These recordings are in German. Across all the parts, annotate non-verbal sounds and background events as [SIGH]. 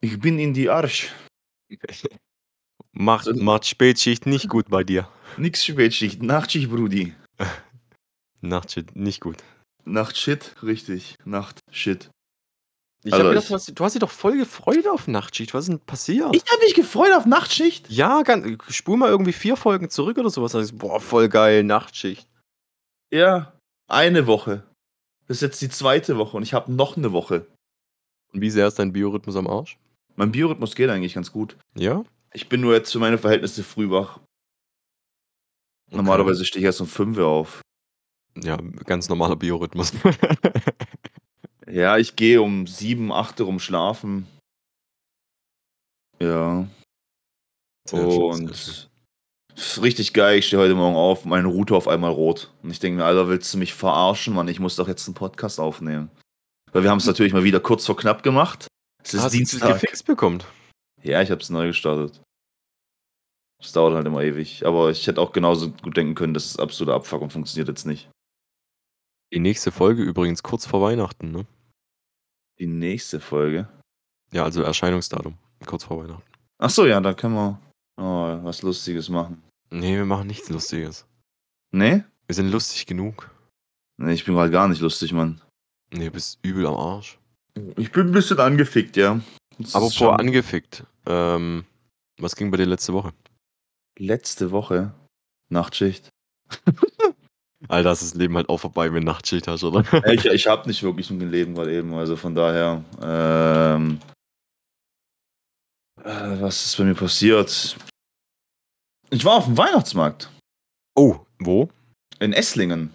Ich bin in die Arsch. [LAUGHS] Macht, So- macht Spätschicht nicht gut bei dir. Nix Spätschicht, Nachtschicht, Brudi. [LAUGHS] Nachtschicht nicht gut. Nachtshit, richtig. Nachtshit. Ich Also hab gedacht, du hast, du hast dich doch voll gefreut auf Nachtschicht. Was ist denn passiert? Ich hab mich gefreut auf Nachtschicht. ja, ganz, spul mal irgendwie vier Folgen zurück oder sowas. Also, boah, voll geil, Nachtschicht. Ja, eine Woche. Das ist jetzt die zweite Woche und ich habe noch eine Woche. Und wie sehr ist dein Biorhythmus am Arsch? Mein Biorhythmus geht eigentlich ganz gut. Ja? Ich bin nur jetzt für meine Verhältnisse früh wach. Normalerweise stehe ich erst um 5 Uhr auf. Ja, ganz normaler Biorhythmus. [LAUGHS] [LAUGHS] Ja, ich gehe um 7, 8 Uhr rum schlafen. Ja. Sehr und schön. ist richtig geil, ich stehe heute Morgen auf, meine Route auf einmal rot. Und ich denke mir, Alter, willst du mich verarschen, Mann? Ich muss doch jetzt einen Podcast aufnehmen. Weil wir haben es [LAUGHS] natürlich mal wieder kurz vor knapp gemacht. Es ist Hast du es Dienstag. gefixt bekommen? Ja, ich habe es neu gestartet. Das dauert halt immer ewig. Aber ich hätte auch genauso gut denken können, das ist absoluter Abfuck und funktioniert jetzt nicht. Die nächste Folge übrigens kurz vor Weihnachten, ne? Die nächste Folge. Ja, also Erscheinungsdatum. Kurz vor Weihnachten. Ach so, ja, da können wir oh, was Lustiges machen. Nee, wir machen nichts Lustiges. Nee? Wir sind lustig genug. Nee, ich bin gerade gar nicht lustig, Mann. Nee, du bist übel am Arsch. Ich bin ein bisschen angefickt, ja. Das Apropos schon- angefickt. Ähm, was ging bei dir letzte Woche? Letzte Woche. Nachtschicht. [LAUGHS] Alter, ist das Leben halt auch vorbei, wenn du Nachtschicht hast, oder? [LAUGHS] Ich ich habe nicht wirklich ein Leben gerade eben, also von daher. Ähm, äh, was ist bei mir passiert? Ich war auf dem Weihnachtsmarkt Oh, wo? in Esslingen.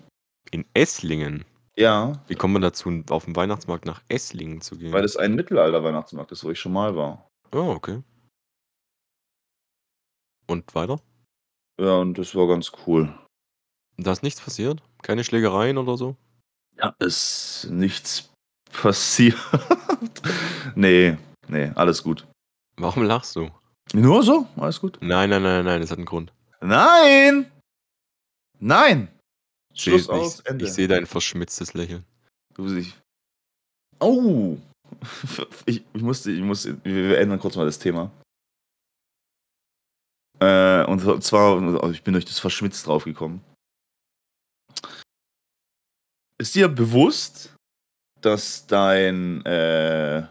In Esslingen. Ja, Wie kommt man dazu, auf den Weihnachtsmarkt nach Esslingen zu gehen? weil es ein Mittelalter-Weihnachtsmarkt ist, wo ich schon mal war. oh, okay. Und weiter? Ja, und das war ganz cool. Da ist nichts passiert? Keine Schlägereien oder so? Ja, ist nichts passiert. [LAUGHS] nee, nee, alles gut. Warum lachst du? Nur so? Alles gut? Nein, nein, nein, nein, das hat einen Grund. Nein! Nein! Ich sehe Schluss aus, ich, Ende. ich seh dein verschmitztes Lächeln. Du siehst. Oh! [LAUGHS] Ich, ich musste, ich muss, wir ändern kurz mal das Thema. Äh, und zwar, also ich bin durch das Verschmitzt draufgekommen. Ist dir bewusst, dass dein äh,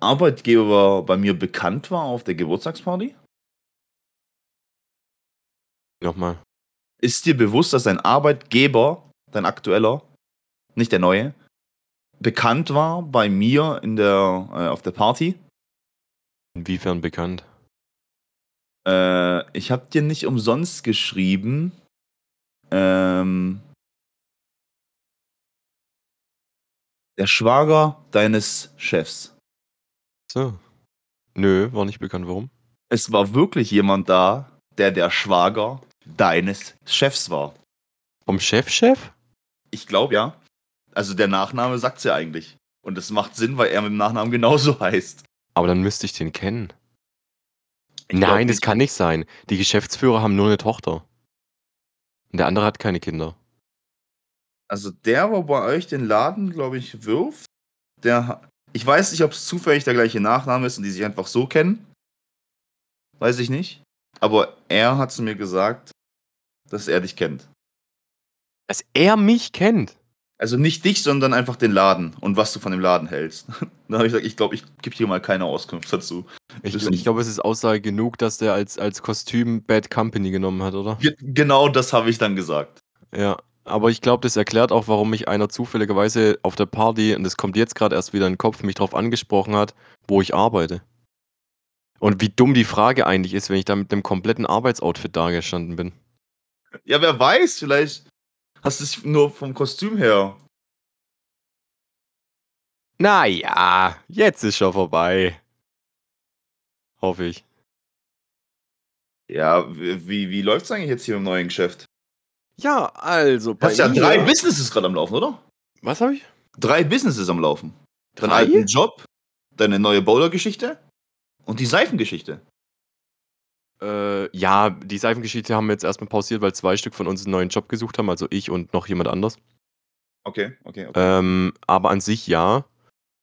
Arbeitgeber bei mir bekannt war auf der Geburtstagsparty? Nochmal. Ist dir bewusst, dass dein Arbeitgeber, dein aktueller, nicht der neue, bekannt war bei mir in der, äh, auf der Party? Inwiefern bekannt? Äh, ich habe dir nicht umsonst geschrieben. Ähm, der Schwager deines Chefs. So. Nö, war nicht bekannt. Warum? Es war wirklich jemand da, der der Schwager deines Chefs war. Vom Chef-Chef? Ich glaube ja. Also der Nachname sagt's ja eigentlich. Und es macht Sinn, weil er mit dem Nachnamen genauso [LAUGHS] heißt. Aber dann müsste ich den kennen. Ich Nein, das nicht. kann nicht sein. Die Geschäftsführer haben nur eine Tochter. Und der andere hat keine Kinder. Also der, wo bei euch den Laden, glaube ich, wirft, der. Ich weiß nicht, ob es zufällig der gleiche Nachname ist und die sich einfach so kennen. Weiß ich nicht. Aber er hat zu mir gesagt, dass er dich kennt. Dass er mich kennt. Also nicht dich, sondern einfach den Laden und was du von dem Laden hältst. [LAUGHS] Dann habe ich gesagt, ich glaube, ich gebe dir mal keine Auskunft dazu. Ich, ich glaube, es ist Aussage genug, dass der als, als Kostüm Bad Company genommen hat, oder? Ge genau das habe ich dann gesagt. Ja. Aber ich glaube, das erklärt auch, warum mich einer zufälligerweise auf der Party, und das kommt jetzt gerade erst wieder in den Kopf, mich darauf angesprochen hat, wo ich arbeite. Und wie dumm die Frage eigentlich ist, wenn ich da mit einem kompletten Arbeitsoutfit dagestanden bin. Ja, wer weiß, vielleicht hast du es nur vom Kostüm her. Naja, jetzt ist schon vorbei. Hoffe ich. Ja, wie, wie, es eigentlich jetzt hier im neuen Geschäft? Ja, also. Du hast ja drei Businesses gerade am Laufen, oder? Was habe ich? Drei Businesses am Laufen. Deinen alten Job, deine neue Bowler-Geschichte und die Seifengeschichte. Äh, ja, die Seifengeschichte haben wir jetzt erstmal pausiert, weil zwei Stück von uns einen neuen Job gesucht haben, also ich und noch jemand anders. Okay, okay, okay. Ähm, aber an sich ja.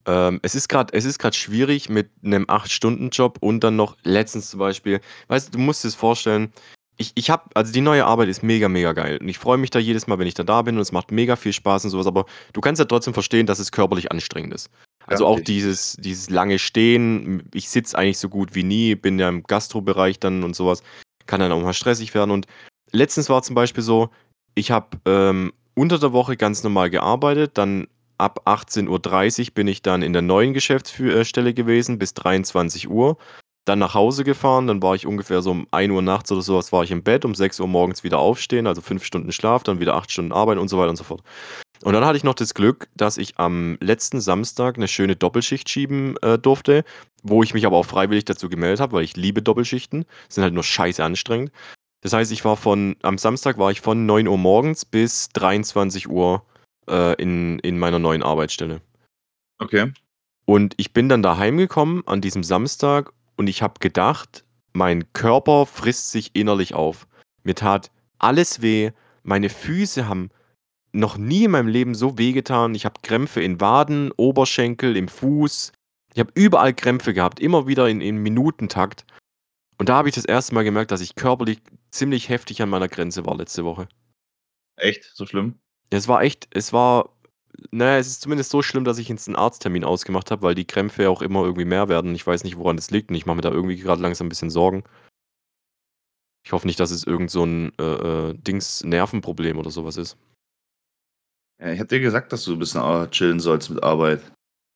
Ähm, es ist gerade, es ist gerade schwierig mit einem 8-Stunden-Job und dann noch letztens zum Beispiel, weißt du, du musst dir das vorstellen, ich, ich habe, also die neue Arbeit ist mega, mega geil. Und ich freue mich da jedes Mal, wenn ich da da bin und es macht mega viel Spaß und sowas, aber du kannst ja trotzdem verstehen, dass es körperlich anstrengend ist. Also auch dieses, dieses lange Stehen, ich sitze eigentlich so gut wie nie, bin ja im Gastrobereich dann und sowas, kann dann auch mal stressig werden. Und letztens war zum Beispiel so, ich habe ähm, unter der Woche ganz normal gearbeitet, dann ab 18.30 Uhr bin ich dann in der neuen Geschäftsstelle gewesen bis 23 Uhr. Dann nach Hause gefahren, dann war ich ungefähr so um 1 Uhr nachts oder sowas, war ich im Bett, um 6 Uhr morgens wieder aufstehen, also 5 Stunden Schlaf, dann wieder 8 Stunden Arbeit und so weiter und so fort. Und dann hatte ich noch das Glück, dass ich am letzten Samstag eine schöne Doppelschicht schieben äh, durfte, wo ich mich aber auch freiwillig dazu gemeldet habe, weil ich liebe Doppelschichten. Sind halt nur scheiße anstrengend. Das heißt, ich war von, am Samstag war ich von 9 Uhr morgens bis 23 Uhr äh, in, in meiner neuen Arbeitsstelle. Okay. Und ich bin dann daheim gekommen an diesem Samstag und ich habe gedacht, mein Körper frisst sich innerlich auf. Mir tat alles weh, meine Füße haben noch nie in meinem Leben so wehgetan. Ich habe Krämpfe in Waden, Oberschenkel, im Fuß. Ich habe überall Krämpfe gehabt, immer wieder in, in Minutentakt. Und da habe ich das erste Mal gemerkt, dass ich körperlich ziemlich heftig an meiner Grenze war letzte Woche. Echt? So schlimm? Es war echt, es war, naja, es ist zumindest so schlimm, dass ich jetzt einen Arzttermin ausgemacht habe, weil die Krämpfe ja auch immer irgendwie mehr werden. Ich weiß nicht, woran das liegt und ich mache mir da irgendwie gerade langsam ein bisschen Sorgen. Ich hoffe nicht, dass es irgend so ein äh, äh, Dings Nervenproblem oder sowas ist. Ja, ich hab dir gesagt, dass du ein bisschen äh, chillen sollst mit Arbeit.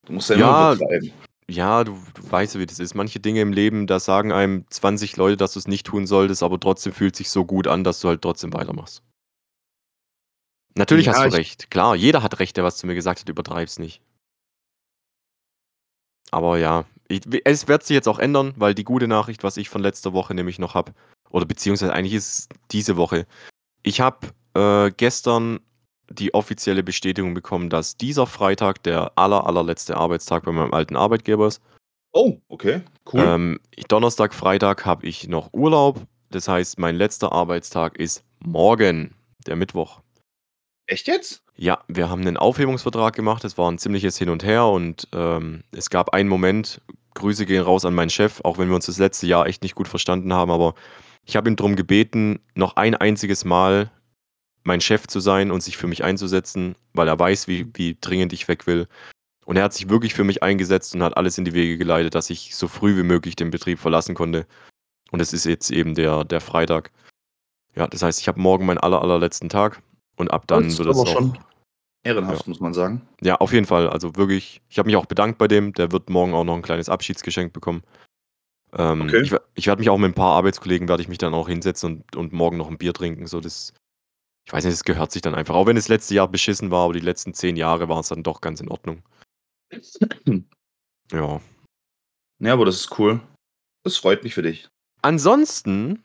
Du musst ja, Ja. immer übertreiben. Ja, du, du weißt ja, wie das ist. Manche Dinge im Leben, da sagen einem 20 Leute, dass du es nicht tun solltest, aber trotzdem fühlt sich so gut an, dass du halt trotzdem weitermachst. Natürlich Ja, hast du recht. Klar, jeder hat recht, der was zu mir gesagt hat, übertreib's nicht. Aber ja, ich, es wird sich jetzt auch ändern, weil die gute Nachricht, was ich von letzter Woche nämlich noch habe, oder beziehungsweise eigentlich ist es diese Woche. Ich habe äh, gestern die offizielle Bestätigung bekommen, dass dieser Freitag der aller, allerletzte Arbeitstag bei meinem alten Arbeitgeber ist. Oh, okay. Cool. Ähm, Donnerstag, Freitag habe ich noch Urlaub. Das heißt, mein letzter Arbeitstag ist morgen, der Mittwoch. Echt jetzt? Ja, wir haben einen Aufhebungsvertrag gemacht. Es war ein ziemliches Hin und Her und ähm, es gab einen Moment, Grüße gehen raus an meinen Chef, auch wenn wir uns das letzte Jahr echt nicht gut verstanden haben, aber ich habe ihn darum gebeten, noch ein einziges Mal mein Chef zu sein und sich für mich einzusetzen, weil er weiß, wie, wie dringend ich weg will. Und er hat sich wirklich für mich eingesetzt und hat alles in die Wege geleitet, dass ich so früh wie möglich den Betrieb verlassen konnte. Und es ist jetzt eben der, der Freitag. Ja, das heißt, ich habe morgen meinen aller, allerletzten Tag und ab dann Das ist wird es aber auch. schon ehrenhaft, muss man sagen. Ja, auf jeden Fall. Also wirklich, ich habe mich auch bedankt bei dem. Der wird morgen auch noch ein kleines Abschiedsgeschenk bekommen. Ähm, Okay. Ich, ich werde mich auch mit ein paar Arbeitskollegen, werde ich mich dann auch hinsetzen und, und morgen noch ein Bier trinken. So das, ich weiß nicht, das gehört sich dann einfach. Auch wenn das letzte Jahr beschissen war, aber die letzten zehn Jahre war es dann doch ganz in Ordnung. [CLEARS THROAT] Ja. Ja, aber das ist cool. Das freut mich für dich. Ansonsten,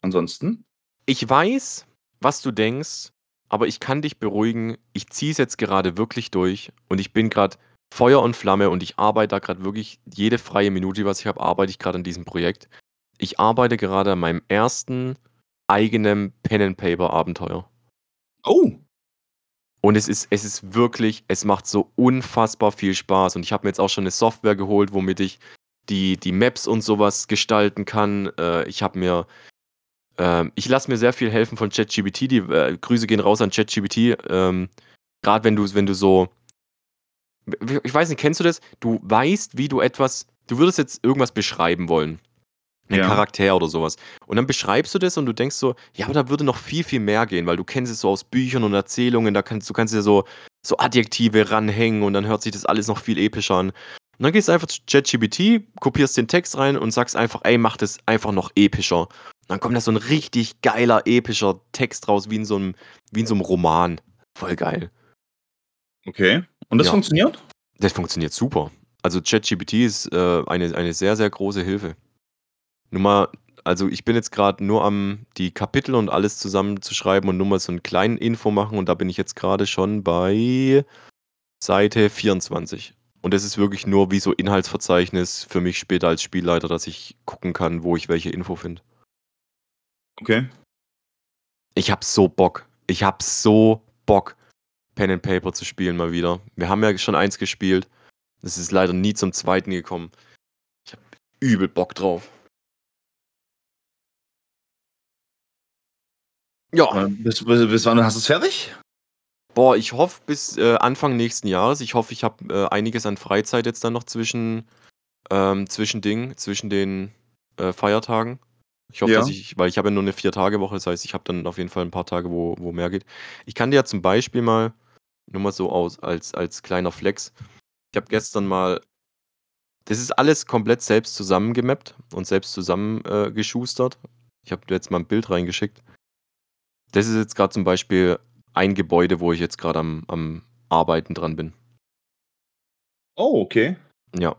Ansonsten? ich weiß, was du denkst, aber ich kann dich beruhigen. Ich ziehe es jetzt gerade wirklich durch und ich bin gerade Feuer und Flamme und ich arbeite da gerade wirklich jede freie Minute, was ich habe, arbeite ich gerade an diesem Projekt. Ich arbeite gerade an meinem ersten eigenen Pen and Paper Abenteuer. Oh, Und es ist, es ist wirklich, es macht so unfassbar viel Spaß. Und ich habe mir jetzt auch schon eine Software geholt, womit ich die, die Maps und sowas gestalten kann. Äh, ich habe mir, ähm, ich lasse mir sehr viel helfen von ChatGPT. Die äh, Grüße gehen raus an ChatGPT. Ähm, Gerade wenn du, wenn du so, ich weiß nicht, kennst du das? Du weißt, wie du etwas, du würdest jetzt irgendwas beschreiben wollen. Ein Ja. Charakter oder sowas. Und dann beschreibst du das und du denkst so, ja, aber da würde noch viel, viel mehr gehen, weil du kennst es so aus Büchern und Erzählungen, da kannst du kannst dir so, so Adjektive ranhängen und dann hört sich das alles noch viel epischer an. Und dann gehst du einfach zu ChatGPT, kopierst den Text rein und sagst einfach, ey, mach das einfach noch epischer. Und dann kommt da so ein richtig geiler, epischer Text raus, wie in so einem, wie in so einem Roman. Voll geil. okay. Und das Ja. funktioniert? Das funktioniert super. Also ChatGPT ist äh, eine, eine sehr, sehr große Hilfe. Nur mal, also ich bin jetzt gerade nur am die Kapitel und alles zusammenzuschreiben und nur mal so einen kleinen Info machen und da bin ich jetzt gerade schon bei Seite 24. Und das ist wirklich nur wie so Inhaltsverzeichnis für mich später als Spielleiter, dass ich gucken kann, wo ich welche Info finde. Okay. Ich hab so Bock. Ich hab so Bock, Pen and Paper zu spielen mal wieder. Wir haben ja schon eins gespielt Es ist leider nie zum zweiten gekommen. Ich habe übel Bock drauf. Ja. Äh, Bis, bis, bis wann hast du es fertig? Boah, ich hoffe bis äh, Anfang nächsten Jahres. Ich hoffe, ich habe äh, einiges an Freizeit jetzt dann noch zwischen, ähm, zwischen Ding, zwischen den äh, Feiertagen. Ich hoffe, Ja. dass ich, weil ich habe ja nur eine Vier-Tage-Woche, das heißt, ich habe dann auf jeden Fall ein paar Tage, wo, wo mehr geht. Ich kann dir ja zum Beispiel mal, nur mal so aus, als, als kleiner Flex, ich habe gestern mal, das ist alles komplett selbst zusammengemappt und selbst zusammengeschustert. Äh, ich habe dir jetzt mal ein Bild reingeschickt. Das ist jetzt gerade zum Beispiel ein Gebäude, wo ich jetzt gerade am, am Arbeiten dran bin. Oh, okay. Ja.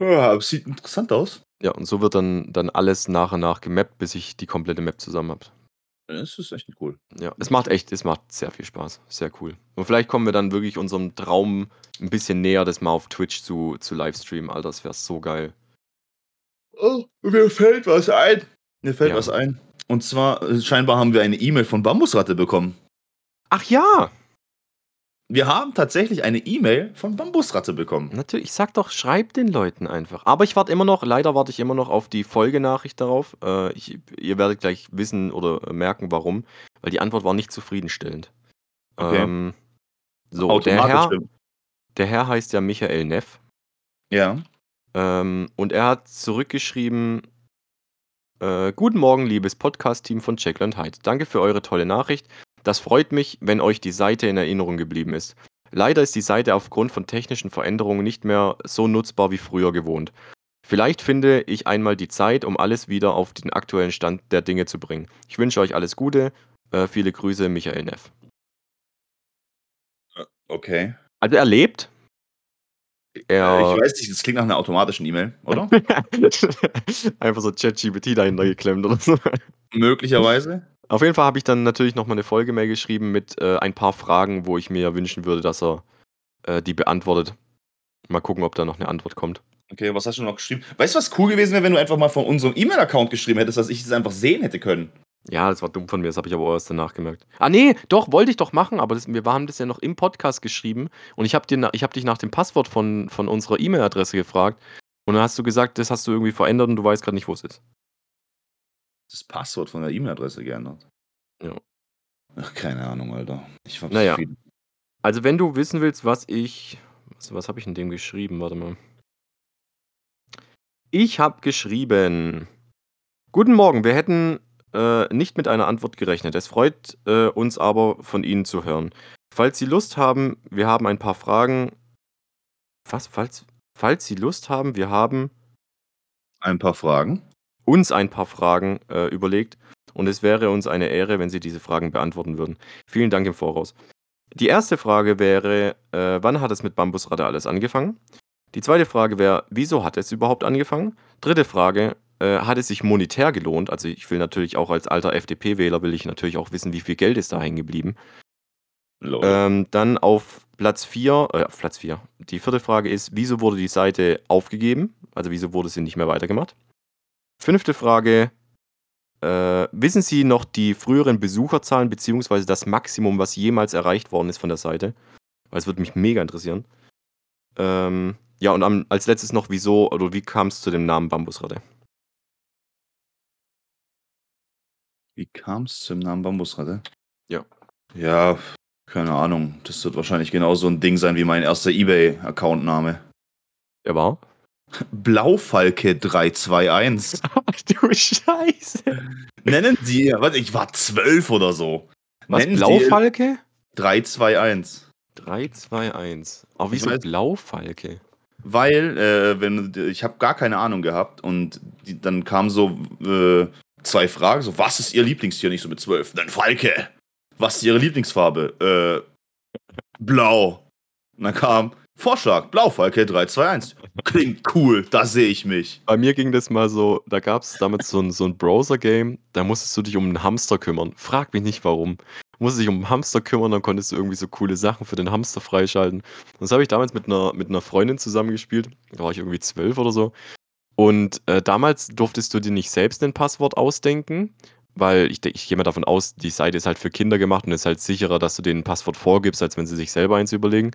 Ja, sieht interessant aus. Ja, und so wird dann, dann alles nach und nach gemappt, bis ich die komplette Map zusammen habe. Das ist echt cool. Ja, es macht echt, es macht sehr viel Spaß. Sehr cool. Und vielleicht kommen wir dann wirklich unserem Traum ein bisschen näher, das mal auf Twitch zu, zu livestreamen. Alter, das wäre so geil. Oh, mir fällt was ein. Mir fällt Ja. was ein. Und zwar, äh, scheinbar haben wir eine E-Mail von Bambusratte bekommen. Ach ja! Wir haben tatsächlich eine E-Mail von Bambusratte bekommen. Natürlich, ich sag doch, schreib den Leuten einfach. Aber ich warte immer noch, leider warte ich immer noch auf die Folgenachricht darauf. Äh, ich, ihr werdet gleich wissen oder merken, warum. Weil die Antwort war nicht zufriedenstellend. Okay. Ähm, so, der Automatisch. Herr, stimmt. der Herr heißt ja Michael Neff. Ja. Ähm, und er hat zurückgeschrieben: äh, Guten Morgen, liebes Podcast-Team von Checkland Hyde. Danke für eure tolle Nachricht. Das freut mich, wenn euch die Seite in Erinnerung geblieben ist. Leider ist die Seite aufgrund von technischen Veränderungen nicht mehr so nutzbar wie früher gewohnt. Vielleicht finde ich einmal die Zeit, um alles wieder auf den aktuellen Stand der Dinge zu bringen. Ich wünsche euch alles Gute. Äh, viele Grüße, Michael Neff. Okay. Also er lebt. Äh, Er Ich weiß nicht, das klingt nach einer automatischen E-Mail, oder? [LAUGHS] einfach so ChatGPT dahinter geklemmt oder so. Möglicherweise. Auf jeden Fall habe ich dann natürlich noch mal eine Folgemail geschrieben mit äh, ein paar Fragen, wo ich mir wünschen würde, dass er äh, die beantwortet. Mal gucken, ob da noch eine Antwort kommt. Okay, was hast du noch geschrieben? Weißt du, was cool gewesen wäre, wenn du einfach mal von unserem E-Mail-Account geschrieben hättest, dass ich das einfach sehen hätte können? Ja, das war dumm von mir, das habe ich aber erst danach gemerkt. Ah nee, doch, wollte ich doch machen, aber das, wir haben das ja noch im Podcast geschrieben und ich habe hab dich nach dem Passwort von, von unserer E-Mail-Adresse gefragt und dann hast du gesagt, das hast du irgendwie verändert und du weißt gerade nicht, wo es ist. Das Passwort von der E-Mail-Adresse geändert. Ja. Ach, keine Ahnung, Alter. Ich hab Naja. viel. Also wenn du wissen willst, was ich... Was, was habe ich in dem geschrieben? Warte mal. Ich habe geschrieben... Guten Morgen, wir hätten äh, nicht mit einer Antwort gerechnet. Es freut äh, uns aber, von Ihnen zu hören. Falls Sie Lust haben, wir haben ein paar Fragen... Was? Falls, falls Sie Lust haben, wir haben Ein paar Fragen. uns ein paar Fragen äh, überlegt und es wäre uns eine Ehre, wenn Sie diese Fragen beantworten würden. Vielen Dank im Voraus. Die erste Frage wäre, äh, wann hat es mit Bambusratte alles angefangen? Die zweite Frage wäre, wieso hat es überhaupt angefangen? Dritte Frage, äh, hat es sich monetär gelohnt? Also ich will natürlich auch als alter FDP-Wähler will ich natürlich auch wissen, wie viel Geld ist da hängen geblieben. Ähm, dann auf Platz 4, äh, Platz 4. Die vierte Frage ist, wieso wurde die Seite aufgegeben? Also wieso wurde sie nicht mehr weitergemacht? Fünfte Frage, äh, wissen Sie noch die früheren Besucherzahlen beziehungsweise das Maximum, was jemals erreicht worden ist von der Seite? Weil es würde mich mega interessieren. Ähm, ja, und am, als letztes noch, wieso oder wie kam es zu dem Namen Bambusratte? Wie kam es zum Namen Bambusratte? Ja. Ja, keine Ahnung. Das wird wahrscheinlich genauso ein Ding sein wie mein erster Ebay-Account-Name. Er war? Blaufalke 321. [LAUGHS] Ach du Scheiße. Nennen Sie, warte, ich war zwölf oder so. Was, Nennen Sie Blaufalke? 321. 3, 2, 1. Aber wieso weiß- Blaufalke? Weil, äh, wenn ich habe gar keine Ahnung gehabt und die, dann kamen so äh, zwei Fragen, so was ist Ihr Lieblingstier? Nicht so mit zwölf. Dann Falke. Was ist Ihre Lieblingsfarbe? Äh, blau. Und dann kam Vorschlag, Blaufalke 321. Klingt cool, da sehe ich mich. Bei mir ging das mal so, da gab es damals so ein, so ein Browser-Game, da musstest du dich um einen Hamster kümmern. Frag mich nicht warum. Du musstest dich um einen Hamster kümmern, dann konntest du irgendwie so coole Sachen für den Hamster freischalten. Und das habe ich damals mit einer, mit einer Freundin zusammengespielt. Da war ich irgendwie zwölf oder so. Und äh, damals durftest du dir nicht selbst ein Passwort ausdenken. weil ich, ich gehe mal davon aus, die Seite ist halt für Kinder gemacht und ist halt sicherer, dass du denen ein Passwort vorgibst, als wenn sie sich selber eins überlegen.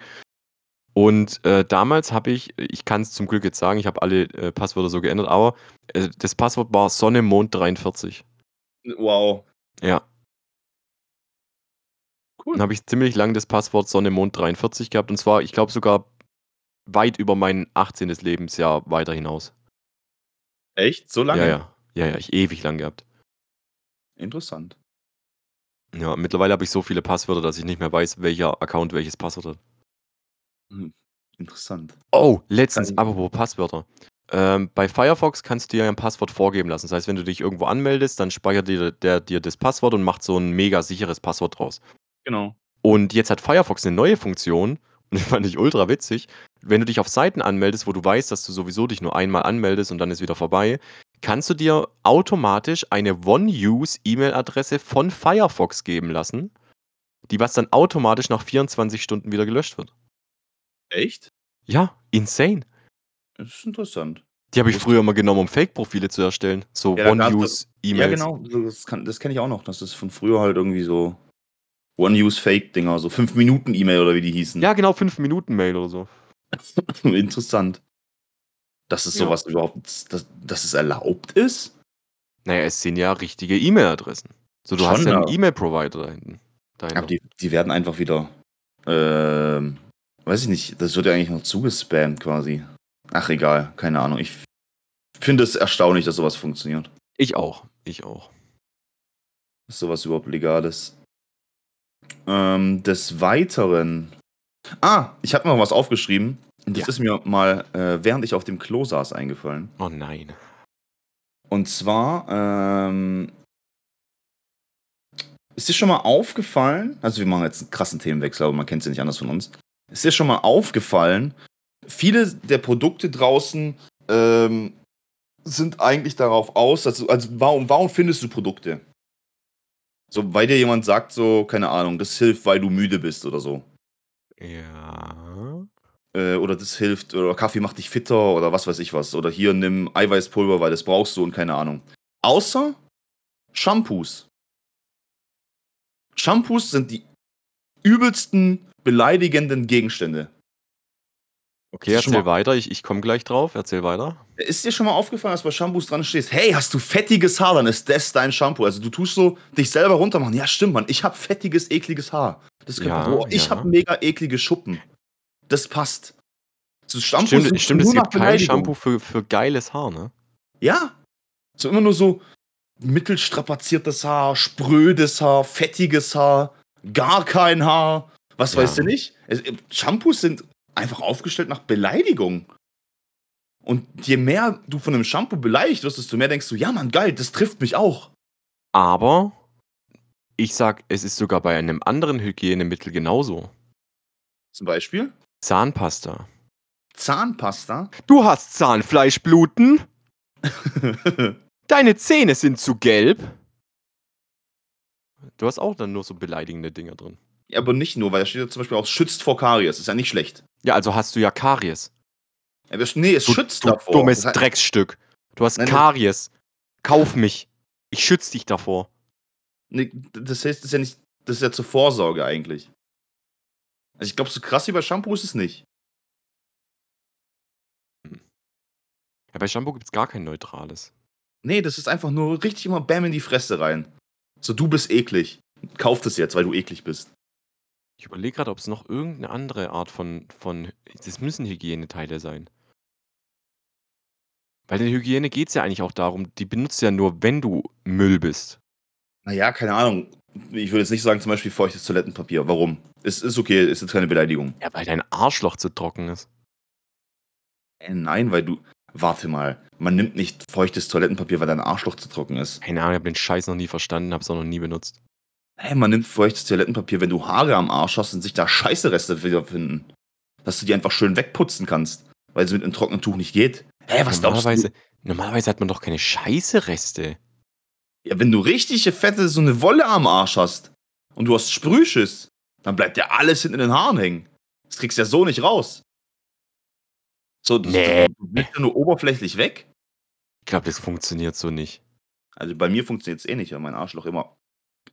Und äh, damals habe ich, ich kann es zum Glück jetzt sagen, ich habe alle äh, Passwörter so geändert, aber äh, das Passwort war Sonne Mond 43. Wow. Ja. Cool. Dann habe ich ziemlich lang das Passwort Sonne Mond 43 gehabt und zwar, ich glaube sogar weit über mein 18. Lebensjahr weiter hinaus. Echt? So lange? Ja, ja. Ja, ja, ich ewig lang gehabt. Interessant. Ja, mittlerweile habe ich so viele Passwörter, dass ich nicht mehr weiß, welcher Account welches Passwort hat. Hm, interessant. Oh, letztens, Kann apropos Passwörter. Ähm, bei Firefox kannst du dir ein Passwort vorgeben lassen. Das heißt, wenn du dich irgendwo anmeldest, dann speichert dir der dir das Passwort und macht so ein mega sicheres Passwort draus. Genau. Und jetzt hat Firefox eine neue Funktion und [LAUGHS] die fand ich ultra witzig. Wenn du dich auf Seiten anmeldest, wo du weißt, dass du sowieso dich nur einmal anmeldest und dann ist wieder vorbei, kannst du dir automatisch eine One-Use-E-Mail-Adresse von Firefox geben lassen, die was dann automatisch nach 24 Stunden wieder gelöscht wird. Echt? Ja, insane. Das ist interessant. Die habe ich früher mal genommen, um Fake-Profile zu erstellen. So Ja, One-Use-E-Mails. Ja, genau. Das, das kenne ich auch noch. Das ist von früher halt irgendwie so One-Use-Fake-Dinger, so 5-Minuten-E-Mail oder wie die hießen. Ja, genau, 5-Minuten-Mail oder so. [LAUGHS] Interessant. Dass es Ja. sowas überhaupt, dass, dass es erlaubt ist? Naja, es sind ja richtige E-Mail-Adressen. So, du hast Schon, ja einen. E-Mail-Provider da hinten. dahinter. Aber die, die werden einfach wieder, ähm, weiß ich nicht, das wird ja eigentlich noch zugespammt quasi. Ach egal, keine Ahnung. Ich finde es erstaunlich, dass sowas funktioniert. Ich auch. Ich auch. Dass sowas überhaupt legal ist. Ähm, des Weiteren. Ah, ich habe noch was aufgeschrieben. Das Ja. ist mir mal, äh, während ich auf dem Klo saß, eingefallen. Oh nein. Und zwar, ähm, ist dir schon mal aufgefallen, also wir machen jetzt einen krassen Themenwechsel, aber man kennt es ja nicht anders von uns. Ist dir schon mal aufgefallen, viele der Produkte draußen ähm, sind eigentlich darauf aus, dass du, also warum, warum findest du Produkte? So, weil dir jemand sagt, so, keine Ahnung, das hilft, weil du müde bist oder so. Ja. Äh, oder das hilft, oder Kaffee macht dich fitter oder was weiß ich was. Oder hier nimm Eiweißpulver, weil das brauchst du und keine Ahnung. Außer Shampoos. Shampoos sind die übelsten beleidigenden Gegenstände. Okay, erzähl weiter. Ich, ich komme gleich drauf. Erzähl weiter. Ist dir schon mal aufgefallen, dass bei Shampoos dran steht, hey, hast du fettiges Haar, dann ist das dein Shampoo. Also du tust so dich selber runtermachen. Ja, stimmt, Mann, ich habe fettiges, ekliges Haar. Das Ja, boah, ich ja. habe mega eklige Schuppen. Das passt. So Shampoos Stimmt, stimmt es gibt kein. Shampoo für, für geiles Haar, ne? Ja. So immer nur so mittelstrapaziertes Haar, sprödes Haar, fettiges Haar, gar kein Haar. Was Ja. weißt du nicht? Shampoos sind einfach aufgestellt nach Beleidigung. Und je mehr du von einem Shampoo beleidigt wirst, desto mehr denkst du, ja Mann, geil, das trifft mich auch. Aber ich sag, es ist sogar bei einem anderen Hygienemittel genauso. Zum Beispiel Zahnpasta. Zahnpasta. Du hast Zahnfleischbluten. [LAUGHS] Deine Zähne sind zu gelb. Du hast auch dann nur so beleidigende Dinger drin. Ja, aber nicht nur, weil da steht ja zum Beispiel auch, schützt vor Karies. Ist ja nicht schlecht. Ja, also hast du ja Karies. Aber es- nee, es Du, schützt du davor. dummes Das heißt- Drecksstück. Du hast Nein, das- Karies. Kauf mich. Ich schütze dich davor. Nee, das heißt, das ist ja nicht, das ist ja zur Vorsorge eigentlich. Also ich glaube, so krass wie bei Shampoo ist es nicht. Ja, bei Shampoo gibt es gar kein neutrales. Nee, das ist einfach nur richtig immer Bam in die Fresse rein. So, du bist eklig. Kauf das jetzt, weil du eklig bist. Ich überlege gerade, ob es noch irgendeine andere Art von, von. Das müssen Hygieneteile sein. Bei der Hygiene geht es ja eigentlich auch darum, die benutzt ja nur, wenn du Müll bist. Naja, keine Ahnung. Ich würde jetzt nicht sagen, zum Beispiel feuchtes Toilettenpapier. Warum? Es ist okay, ist jetzt keine Beleidigung. Ja, weil dein Arschloch zu trocken ist. Äh, nein, weil du. Warte mal. Man nimmt nicht feuchtes Toilettenpapier, weil dein Arschloch zu trocken ist. Keine Ahnung, ich habe den Scheiß noch nie verstanden, habe es auch noch nie benutzt. Hey, man nimmt feuchtes Toilettenpapier, wenn du Haare am Arsch hast und sich da Scheißereste wiederfinden. Dass du die einfach schön wegputzen kannst. Weil es mit einem trockenen Tuch nicht geht. Hä, was glaubst du? normalerweise, normalerweise hat man doch keine Scheiße-Reste. Ja, wenn du richtige fette, so eine Wolle am Arsch hast und du hast Sprühschiss, dann bleibt ja alles hinten in den Haaren hängen. Das kriegst du ja so nicht raus. So, das Nee. du bist ja nur oberflächlich weg. Ich glaube, das funktioniert so nicht. Also, bei mir funktioniert's eh nicht, weil mein Arschloch immer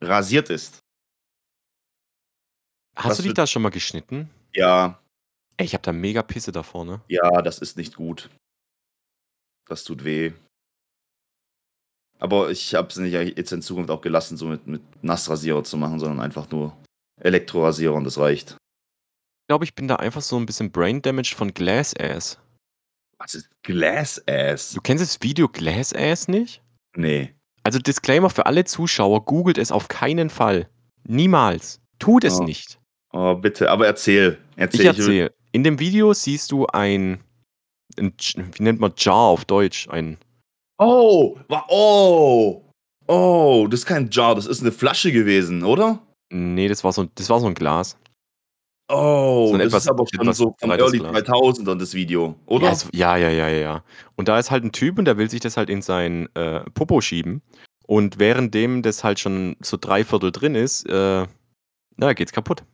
rasiert ist. Hast Was du dich da schon mal geschnitten? Ja. Ey, ich habe da mega Pisse davor, ne? Ja, das ist nicht gut. Das tut weh. Aber ich habe es nicht jetzt in Zukunft auch gelassen, so mit mit Nassrasierer zu machen, sondern einfach nur Elektrorasierer und das reicht. Ich glaube, ich bin da einfach so 'n bisschen brain damaged von Glass Ass. Was ist Glass Ass? Du kennst das Video Glass Ass nicht? Ne. Also, Disclaimer für alle Zuschauer, googelt es auf keinen Fall. Niemals. Tut es Oh. nicht. Oh, bitte, aber erzähl. Erzähl, Ich erzähle. In dem Video siehst du ein 'n J wie nennt man Jar auf Deutsch? Ein Oh, wa oh. Oh, das ist kein Jar, das ist 'ne Flasche gewesen, oder? Ne, das war so das war so 'n Glas. Oh, So 'n das etwas ist aber schon etwas so breites Early Glas. 2000ern das Video, Ja, oder? es ja, ja, ja, ja, ja. Und da ist halt 'n Typ und der will sich das halt in sein, äh, Popo schieben. Und währenddem das halt schon so 3/4 drin ist, äh, na, geht's kaputt.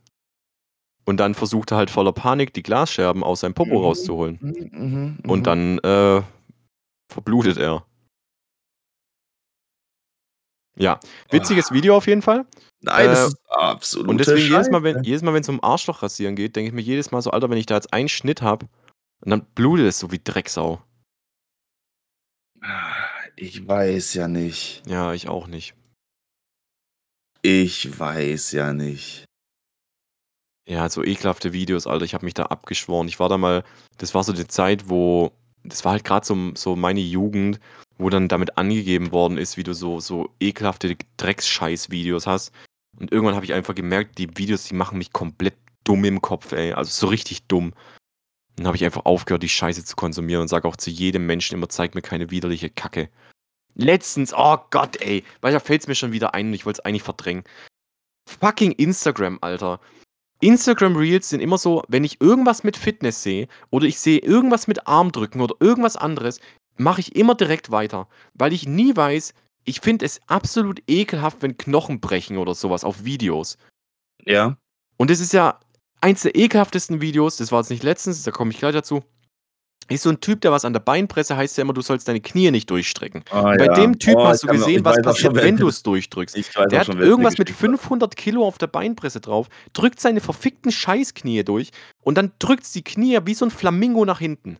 Und dann versucht er halt voller Panik, die Glasscherben aus seinem Popo Mhm, rauszuholen. mhm, mhm, Und mhm. dann, äh, verblutet er. Ja, witziges Ah. Video auf jeden Fall. Nein, das Äh, ist absolute und deswegen jedes Mal, wenn jedes Mal, wenn's um Arschloch rasieren geht, denke ich mir jedes Mal so: „Alter, wenn ich da jetzt einen Schnitt habe und dann blutet es so wie Drecksau.“ Ah, ich weiß ja nicht. Ja, ich auch nicht. Ich weiß ja nicht. Ja, so ekelhafte Videos, Alter. Ich habe mich da abgeschworen. Ich war da mal das war so die Zeit, wo das war halt grad so so meine Jugend, wo dann damit angegeben worden ist, wie du so so ekelhafte Drecksscheiß-Videos hast. Und irgendwann habe ich einfach gemerkt, die Videos, die machen mich komplett dumm im Kopf, ey. Also, so richtig dumm. Dann habe ich einfach aufgehört, die Scheiße zu konsumieren und sage auch zu jedem Menschen immer: „Zeig mir keine widerliche Kacke.“ Letztens, oh Gott, ey, weil da fällt's mir schon wieder ein und ich wollte es eigentlich verdrängen. Fucking Instagram, Alter. Instagram Reels sind immer so, wenn ich irgendwas mit Fitness sehe oder ich sehe irgendwas mit Armdrücken oder irgendwas anderes, mache ich immer direkt weiter, weil ich nie weiß ich finde es absolut ekelhaft, wenn Knochen brechen oder so was auf Videos. Ja. Und das ist ja eins der ekelhaftesten Videos, das war jetzt nicht letztens, da komme ich gleich dazu. Ist so 'n Typ, der was an der Beinpresse heißt ja immer, du sollst deine Knie nicht durchstrecken. Ah, bei ja. dem Typen Oh, hast du gesehen, was passiert, schon, wenn das du's durchdrückst. Der hat schon, es irgendwas mit geschickt hat. 500 Kilo auf der Beinpresse drauf, drückt seine verfickten Scheißknie durch und dann drückt's die Knie wie so 'n Flamingo nach hinten.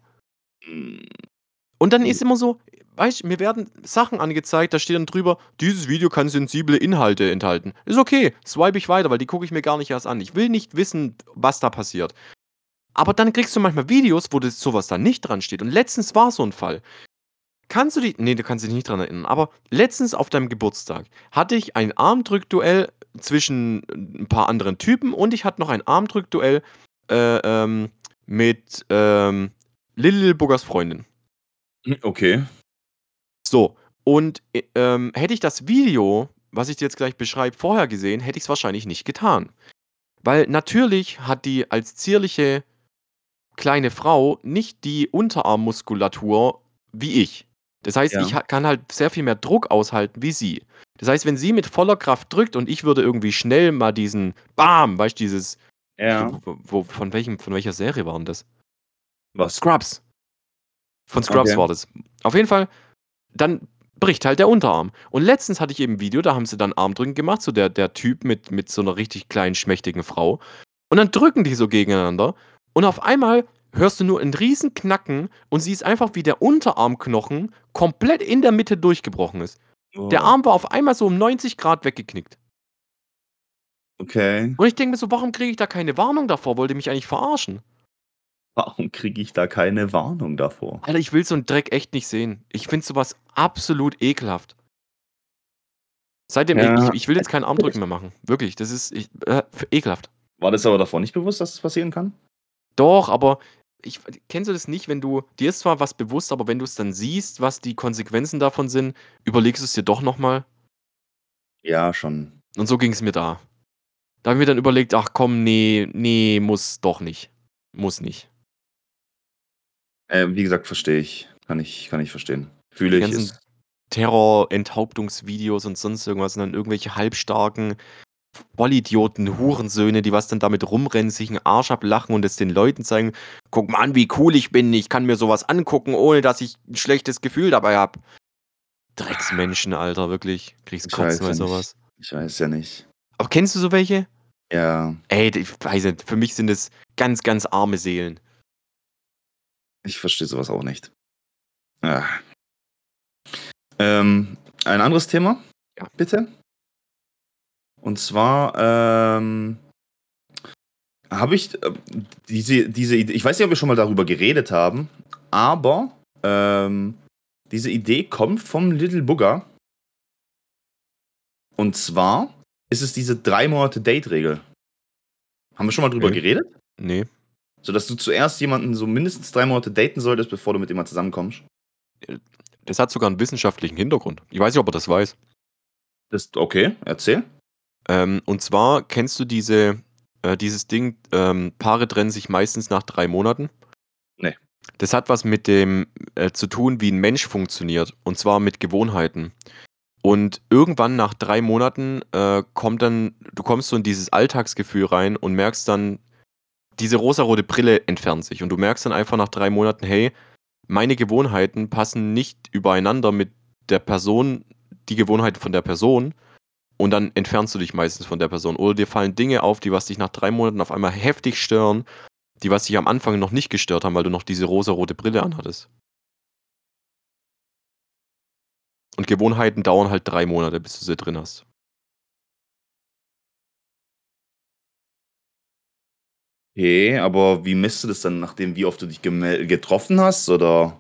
Und dann ist immer so weißt, mir werden Sachen angezeigt, da steht dann drüber: „Dieses Video kann sensible Inhalte enthalten.“ Ist okay, swipe ich weiter, weil die gucke ich mir gar nicht erst an. Ich will nicht wissen, was da passiert. Aber dann kriegst du manchmal Videos, wo das so was da nicht dran steht. Und letztens war so 'n Fall. Kannst du dich ne, du kannst dich nicht dran erinnern, aber letztens auf deinem Geburtstag hatte ich ein Armdrückduell zwischen 'n paar anderen Typen und ich hatte noch ein Armdrückduell, äh, ähm, mit, ähm, Lil Lil Buggers Freundin. Hm, okay. So, und, äh, ähm, hätte ich das Video, was ich dir jetzt gleich beschreibe, vorher gesehen, hätte ich's wahrscheinlich nicht getan. Weil natürlich hat die als zierliche kleine Frau nicht die Unterarmmuskulatur wie ich. Das heißt, ich Ja. ha kann halt sehr viel mehr Druck aushalten wie sie. Das heißt, wenn sie mit voller Kraft drückt und ich würde irgendwie schnell mal diesen Bam, weißt du, dieses Ja. w wo von welchem von welcher Serie war 'n das? Was? Scrubs. Von Scrubs Okay. war das. Auf jeden Fall, dann bricht halt der Unterarm. Und letztens hatte ich eben 'n Video, da haben sie dann Armdrücken gemacht, so der der Typ mit mit so 'ner richtig kleinen, schmächtigen Frau. Und dann drücken die so gegeneinander und auf einmal hörst du nur 'n riesen Knacken und siehst einfach, wie der Unterarmknochen komplett in der Mitte durchgebrochen ist. Der Oh. Arm war auf einmal so um 90 Grad weggeknickt. Okay. Und ich denke mir so: „Warum kriege ich da keine Warnung davor? Wollt ihr mich eigentlich verarschen?“ Warum kriege ich da keine Warnung davor? Alter, ich will so 'n Dreck echt nicht sehen. Ich finde so was absolut ekelhaft. Seitdem ich Ja. ich ich will jetzt kein Armdrücken mehr machen. Wirklich, das ist ich äh, ekelhaft. War das aber davor nicht bewusst, dass das passieren kann? Doch, aber ich kennst du das nicht, wenn du dir ist zwar was bewusst, aber wenn du's dann siehst, was die Konsequenzen davon sind, überlegst du's dir doch noch mal? Ja, schon. Und so ging's mir da. Da habe ich mir dann überlegt: „Ach komm, ne, ne, muss doch nicht. Muss nicht.“ Äh, wie gesagt, verstehe ich. Kann ich kann ich verstehen. Fühle ich, ganzen ist Terror, Enthauptungsvideos und sonst irgendwas und dann irgendwelche halbstarken Vollidioten, Hurensöhne, die was dann damit rumrennen, sich 'n Arsch ablachen und es den Leuten zeigen: „Guck mal an, wie cool ich bin. Ich kann mir so was angucken, ohne dass ich 'n schlechtes Gefühl dabei habe.“ Drecksmenschen, Alter, wirklich. Kriegst Ich weiß Kotzen bei ja so nicht. Ich weiß ja nicht. Aber kennst du so welche? Ja. Ey, ich weiß nicht, für mich sind es ganz, ganz arme Seelen. Ich verstehe so was auch nicht. Ah. Ähm, ein anderes Thema, Ja. bitte. Und zwar, ähm, habe ich, äh, diese diese Idee ich weiß nicht, ob wir schon mal darüber geredet haben, aber, ähm, diese Idee kommt vom Little Bugger. Und zwar ist es diese 3 Monate Date-Regel. Haben wir schon mal drüber Okay. geredet? Ne. So, dass du zuerst jemanden so mindestens 3 Monate daten solltest, bevor du mit jemand zusammenkommst? Das hat sogar 'n wissenschaftlichen Hintergrund. Ich weiß nicht, ob er das weiß. Das okay, erzähl. Ähm, und zwar kennst du diese äh, dieses Ding, ähm, Paare trennen sich meistens nach 3 Monaten? Ne. Das hat was mit dem, äh, zu tun, wie 'n Mensch funktioniert, und zwar mit Gewohnheiten. Und irgendwann nach 3 Monaten, äh, kommt dann du kommst so in dieses Alltagsgefühl rein und merkst dann, diese rosarote Brille entfernt sich und du merkst dann einfach nach 3 Monaten: „Hey, meine Gewohnheiten passen nicht übereinander mit der Person die Gewohnheiten von der Person.“ Und dann entfernst du dich meistens von der Person. Oder dir fallen Dinge auf, die was dich nach 3 Monaten auf einmal heftig stören, die was dich am Anfang noch nicht gestört haben, weil du noch diese rosarote Brille anhattest. Und Gewohnheiten dauern halt 3 Monate, bis du sie drin hast. Okay, aber wie misst du das dann, nachdem wie oft du dich getroffen hast, oder?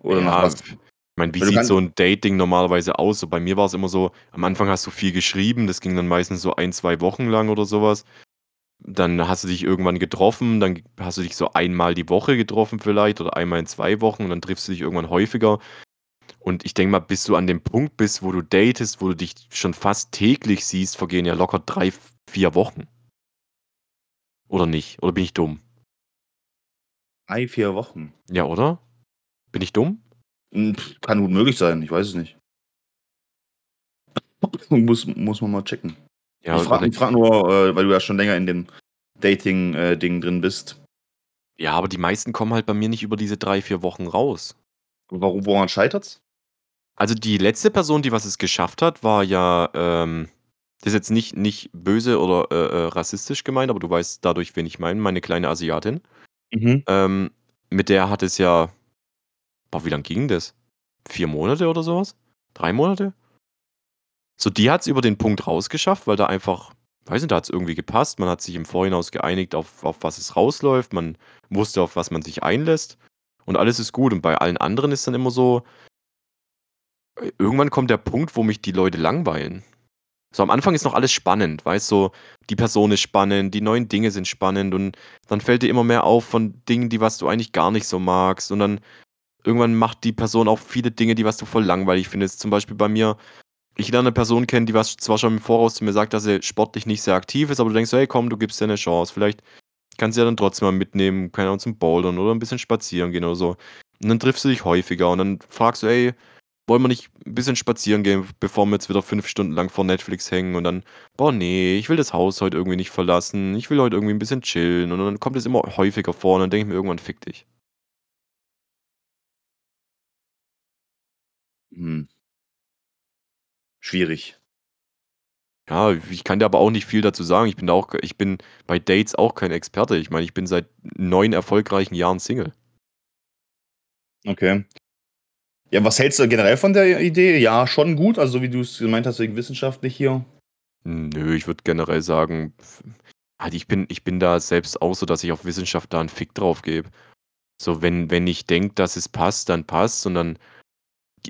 Oder nach Ja, was? Ich meine, wie sieht so 'n Dating normalerweise aus? So bei mir war's immer so, am Anfang hast du viel geschrieben, das ging dann meistens so 1, 2 Wochen lang oder so was. Dann hast du dich irgendwann getroffen, dann hast du dich so einmal die Woche getroffen vielleicht oder einmal in 2 Wochen und dann triffst du dich irgendwann häufiger. Und ich denke mal, bis du an dem Punkt bist, wo du datest, wo du dich schon fast täglich siehst, vergehen ja locker 3, v 4 Wochen. Oder nicht? Oder bin ich dumm? 3, 4 Wochen. Ja, oder? Bin ich dumm? Hm, kann gut möglich sein, ich weiß es nicht. [LAUGHS] Muss muss man mal checken. Ja, Ich frage frage nur, äh, weil du ja schon länger in dem Dating, äh, drin bist. Ja, aber die meisten kommen halt bei mir nicht über diese 3, 4 Wochen raus. Warum woran scheitert's? Also, die letzte Person, die was es geschafft hat, war ja, ähm das ist jetzt nicht nicht böse oder, äh, äh, rassistisch gemeint, aber du weißt dadurch, wen ich meine, meine kleine Asiatin. Mhm. Ähm, mit der hat es ja boah, wie lang ging das? 4 Monate oder so was? 3 Monate? So, die hat's über den Punkt rausgeschafft, weil da einfach weiß nicht, da hat's irgendwie gepasst. Man hat sich im Vorhinaus geeinigt, auf auf was es rausläuft. Man wusste, auf was man sich einlässt und alles ist gut. Und bei allen anderen ist dann immer so irgendwann kommt der Punkt, wo mich die Leute langweilen. So, am Anfang ist noch alles spannend, weißt du? Die Person ist spannend, die neuen Dinge sind spannend und dann fällt dir immer mehr auf von Dingen, die was du eigentlich gar nicht so magst. Und dann irgendwann macht die Person auch viele Dinge, die was du voll langweilig findest. Zum Beispiel bei mir, ich lerne 'ne Person kennen, die was zwar schon im Voraus zu mir sagt, dass sie sportlich nicht sehr aktiv ist, aber du denkst so: „Hey komm, du gibst ihr 'ne Chance. Vielleicht kannst du ja dann trotzdem mal mitnehmen, keine Ahnung, zum Bouldern oder 'n bisschen spazieren gehen oder so.“ Und dann triffst du dich häufiger und dann fragst du: „Ey, wollen wir nicht 'n bisschen spazieren gehen, bevor wir jetzt wieder 5 Stunden lang vor Netflix hängen?“ Und dann: „Boah, ne, ich will das Haus heute irgendwie nicht verlassen. Ich will heute irgendwie 'n bisschen chillen.“ Und dann kommt es immer häufiger vor und dann denke ich mir irgendwann: „Fick dich.“ Hm. Schwierig. Ja, ich kann dir aber auch nicht viel dazu sagen. Ich bin da auch ich bin bei Dates auch kein Experte. Ich meine, ich bin seit 9 erfolgreichen Jahren Single. Okay. Ja, was hältst du generell von der Idee? Ja, schon gut, also wie du's gemeint hast, wegen wissenschaftlich hier? Nö, ich würde generell sagen, halt, ich bin ich bin da selbst auch so, dass ich auf Wissenschaft da 'n Fick drauf gebe. So, wenn wenn ich denke, dass es passt, dann passt's und dann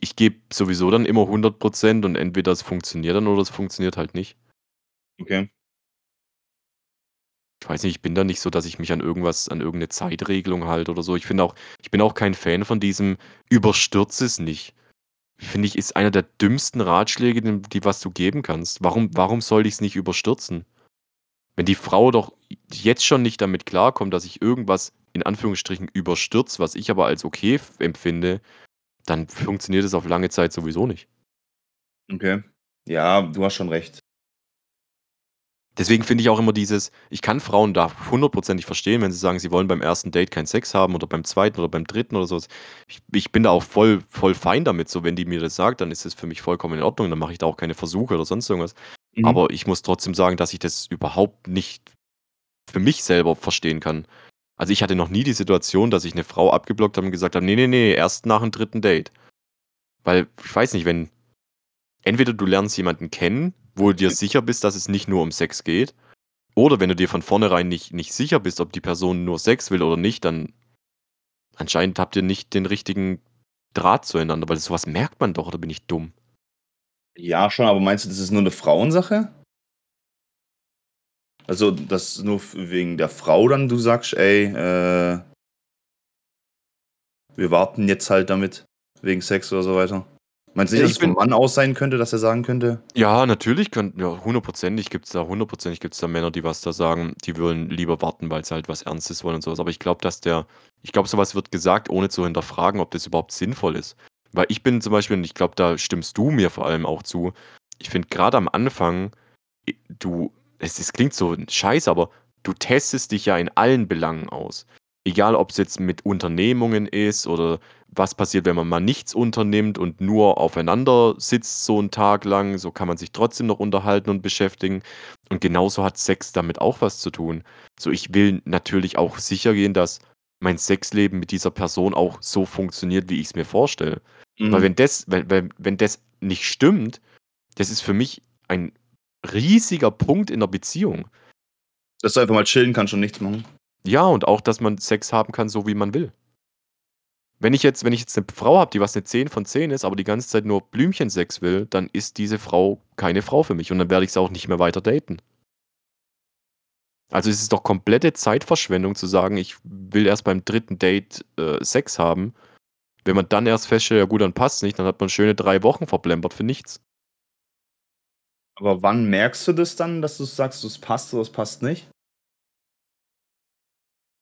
ich gebe sowieso dann immer 100 % und entweder es funktioniert dann oder es funktioniert halt nicht. Okay. Ich weiß nicht, ich bin da nicht so, dass ich mich an irgendwas an irgend 'ne Zeitregelung halte oder so. Ich finde auch ich bin auch kein Fan von diesem: „Überstürze es nicht.“ Finde ich, ist einer der dümmsten Ratschläge, den die was du geben kannst. Warum warum sollte ich's nicht überstürzen? Wenn die Frau doch jetzt schon nicht damit klarkommt, dass ich irgendwas in Anführungsstrichen überstürze, was ich aber als okay empfinde, dann funktioniert es auf lange Zeit sowieso nicht. Okay. Ja, du hast schon recht. Deswegen finde ich auch immer dieses ich kann Frauen da hundertprozentig verstehen, wenn sie sagen, sie wollen beim ersten Date keinen Sex haben oder beim zweiten oder beim dritten oder so was. Ich ich bin da auch voll voll fein damit so, wenn die mir das sagt, dann ist das für mich vollkommen in Ordnung, dann mache ich da auch keine Versuche oder sonst irgendwas. Mhm. Aber ich muss trotzdem sagen, dass ich das überhaupt nicht für mich selber verstehen kann. Also, ich hatte noch nie die Situation, dass ich 'ne Frau abgeblockt habe und gesagt habe: „Ne, ne, ne, erst nach 'm dritten Date.“ Weil, ich weiß nicht, wenn entweder du lernst jemanden kennen, wo du dir sicher bist, dass es nicht nur um Sex geht, oder wenn du dir von vornherein nicht nicht sicher bist, ob die Person nur Sex will oder nicht, dann anscheinend habt ihr nicht den richtigen Draht zueinander, weil so was merkt man doch, oder bin ich dumm? Ja, schon, aber meinst du, das ist nur 'ne Frauensache? Also, dass nur wegen der Frau dann du sagst: „Ey, äh“ „wir warten jetzt halt damit, wegen Sex“ oder so weiter? Meinst du nicht, dass es vom Mann aus sein könnte, dass er sagen könnte Ja, natürlich könnten ja, hundertprozentig gibt's da hundertprozentig gibt's da Männer, die was da sagen, die würden lieber warten, weil sie halt was Ernstes wollen und so was. Aber ich glaube, dass der ich glaube, so was wird gesagt, ohne zu hinterfragen, ob das überhaupt sinnvoll ist. Weil ich bin zum Beispiel und ich glaube, da stimmst du mir vor allem auch zu ich finde grade am Anfang, du es es klingt so scheiße, aber du testest dich ja in allen Belangen aus. Egal, ob's jetzt mit Unternehmungen ist oder was passiert, wenn man mal nichts unternimmt und nur aufeinander sitzt so 'n Tag lang, so kann man sich trotzdem noch unterhalten und beschäftigen. Und genauso hat Sex damit auch was zu tun. So, ich will natürlich auch sichergehen, dass mein Sexleben mit dieser Person auch so funktioniert, wie ich's mir vorstelle. Weil Mhm. wenn das wenn wenn wenn das nicht stimmt, das ist für mich ein riesiger Punkt in 'ner Beziehung. Dass du einfach mal chillen kannst und nichts machen? Ja, und auch, dass man Sex haben kann, so wie man will. Wenn ich jetzt wenn ich jetzt 'ne Frau habe, die was 'ne 10 von 10 ist, aber die ganze Zeit nur Blümchensex will, dann ist diese Frau keine Frau für mich und dann werde ich sie auch nicht mehr weiter daten. Also, es ist doch komplette Zeitverschwendung zu sagen, ich will erst beim 3. Date, äh, Sex haben. Wenn man dann erst feststellt, ja gut, dann passt's nicht, dann hat man schöne 3 Wochen verplempert für nichts. Aber wann merkst du das dann, dass du sagst, es passt oder es passt nicht?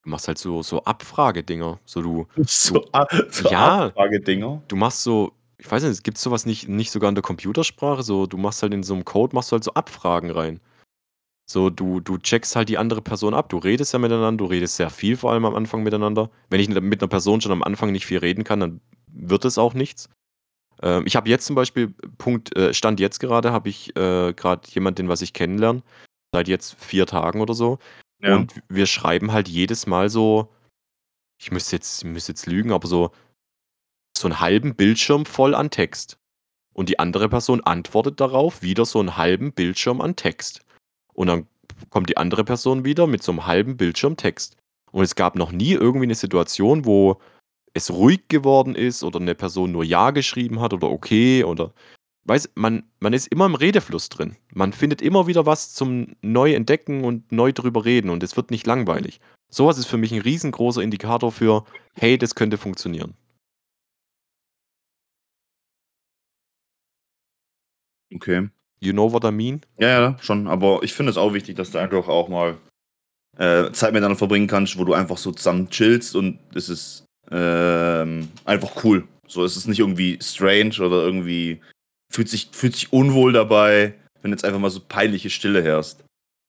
Du machst halt so so Abfragedinger. So du [LAUGHS] du So A so ja, Abfragedinger? du machst so ich weiß nicht, gibt's so was nicht nicht sogar in der Computersprache? So, du machst halt in so 'nem Code machst du halt so Abfragen rein. So, du du checkst halt die andere Person ab. Du redest ja miteinander, du redest sehr viel vor allem am Anfang miteinander. Wenn ich mit 'ner Person schon am Anfang nicht viel reden kann, dann wird es auch nichts. Ähm, ich habe jetzt zum Beispiel Punkt äh, Stand jetzt gerade habe ich, äh, grad jemanden, was ich kennenlerne, seit jetzt 4 Tagen oder so. Ja. Und wir schreiben halt jedes Mal so ich müsste jetzt müsste jetzt lügen, aber so so 'n halben Bildschirm voll an Text. Und die andere Person antwortet darauf wieder so 'n halben Bildschirm an Text. Und dann kommt die andere Person wieder mit so 'nem halben Bildschirm Text. Und es gab noch nie irgendwie 'ne Situation, wo es ruhig geworden ist oder 'ne Person nur „ja“ geschrieben hat oder „okay“ oder weißt man man ist immer im Redefluss drin. Man findet immer wieder was zum Neu-Entdecken und neu drüber reden und es wird nicht langweilig. So was ist für mich 'n riesengroßer Indikator für: „Hey, das könnte funktionieren.“ Okay. You know what I mean? Ja, ja, schon. Aber ich finde es auch wichtig, dass du einfach auch mal, äh, Zeit miteinander verbringen kannst, wo du einfach so zusammen chillst und es ist, ähm, einfach cool. So, es ist nicht irgendwie strange oder irgendwie fühlt sich fühlt sich unwohl dabei, wenn jetzt einfach mal so peinliche Stille herrscht.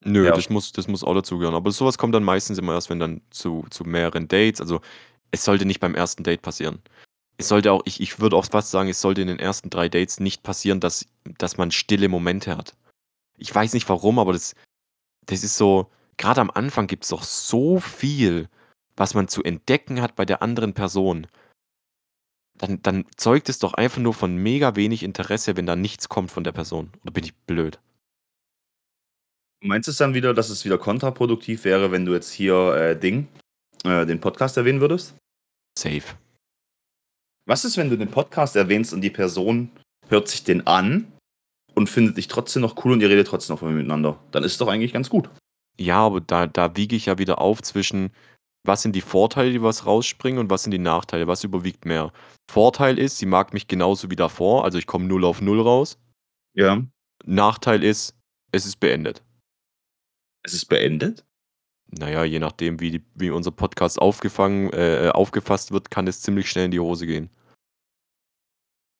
Nö, Herrscht. das muss das muss auch dazugehören. Aber so was kommt dann meistens immer erst, wenn dann zu zu mehreren Dates also, es sollte nicht beim 1. Date passieren. Es sollte auch ich ich würde auch fast sagen, es sollte in den ersten 3 Dates nicht passieren, dass dass man stille Momente hat. Ich weiß nicht warum, aber das das ist so grade am Anfang gibt's doch so viel, was man zu entdecken hat bei der anderen Person. Dann dann zeugt es doch einfach nur von mega wenig Interesse, wenn da nichts kommt von der Person. Oder bin ich blöd? Meinst du es dann wieder, dass es wieder kontraproduktiv wäre, wenn du jetzt hier, äh, Ding äh, den Podcast erwähnen würdest? Safe. Was ist, wenn du den Podcast erwähnst und die Person hört sich den an und findet dich trotzdem noch cool und ihr redet trotzdem noch miteinander? Dann ist es doch eigentlich ganz gut. Ja, aber da da wiege ich ja wieder auf zwischen: Was sind die Vorteile, die was rausspringen und was sind die Nachteile? Was überwiegt mehr? Vorteil ist, sie mag mich genauso wie davor, also, ich komme 0 auf 0 raus. Ja. Nachteil ist, es ist beendet. Es ist beendet? Na ja, je nachdem, wie die wie unser Podcast aufgefangen äh, äh, aufgefasst wird, kann es ziemlich schnell in die Hose gehen.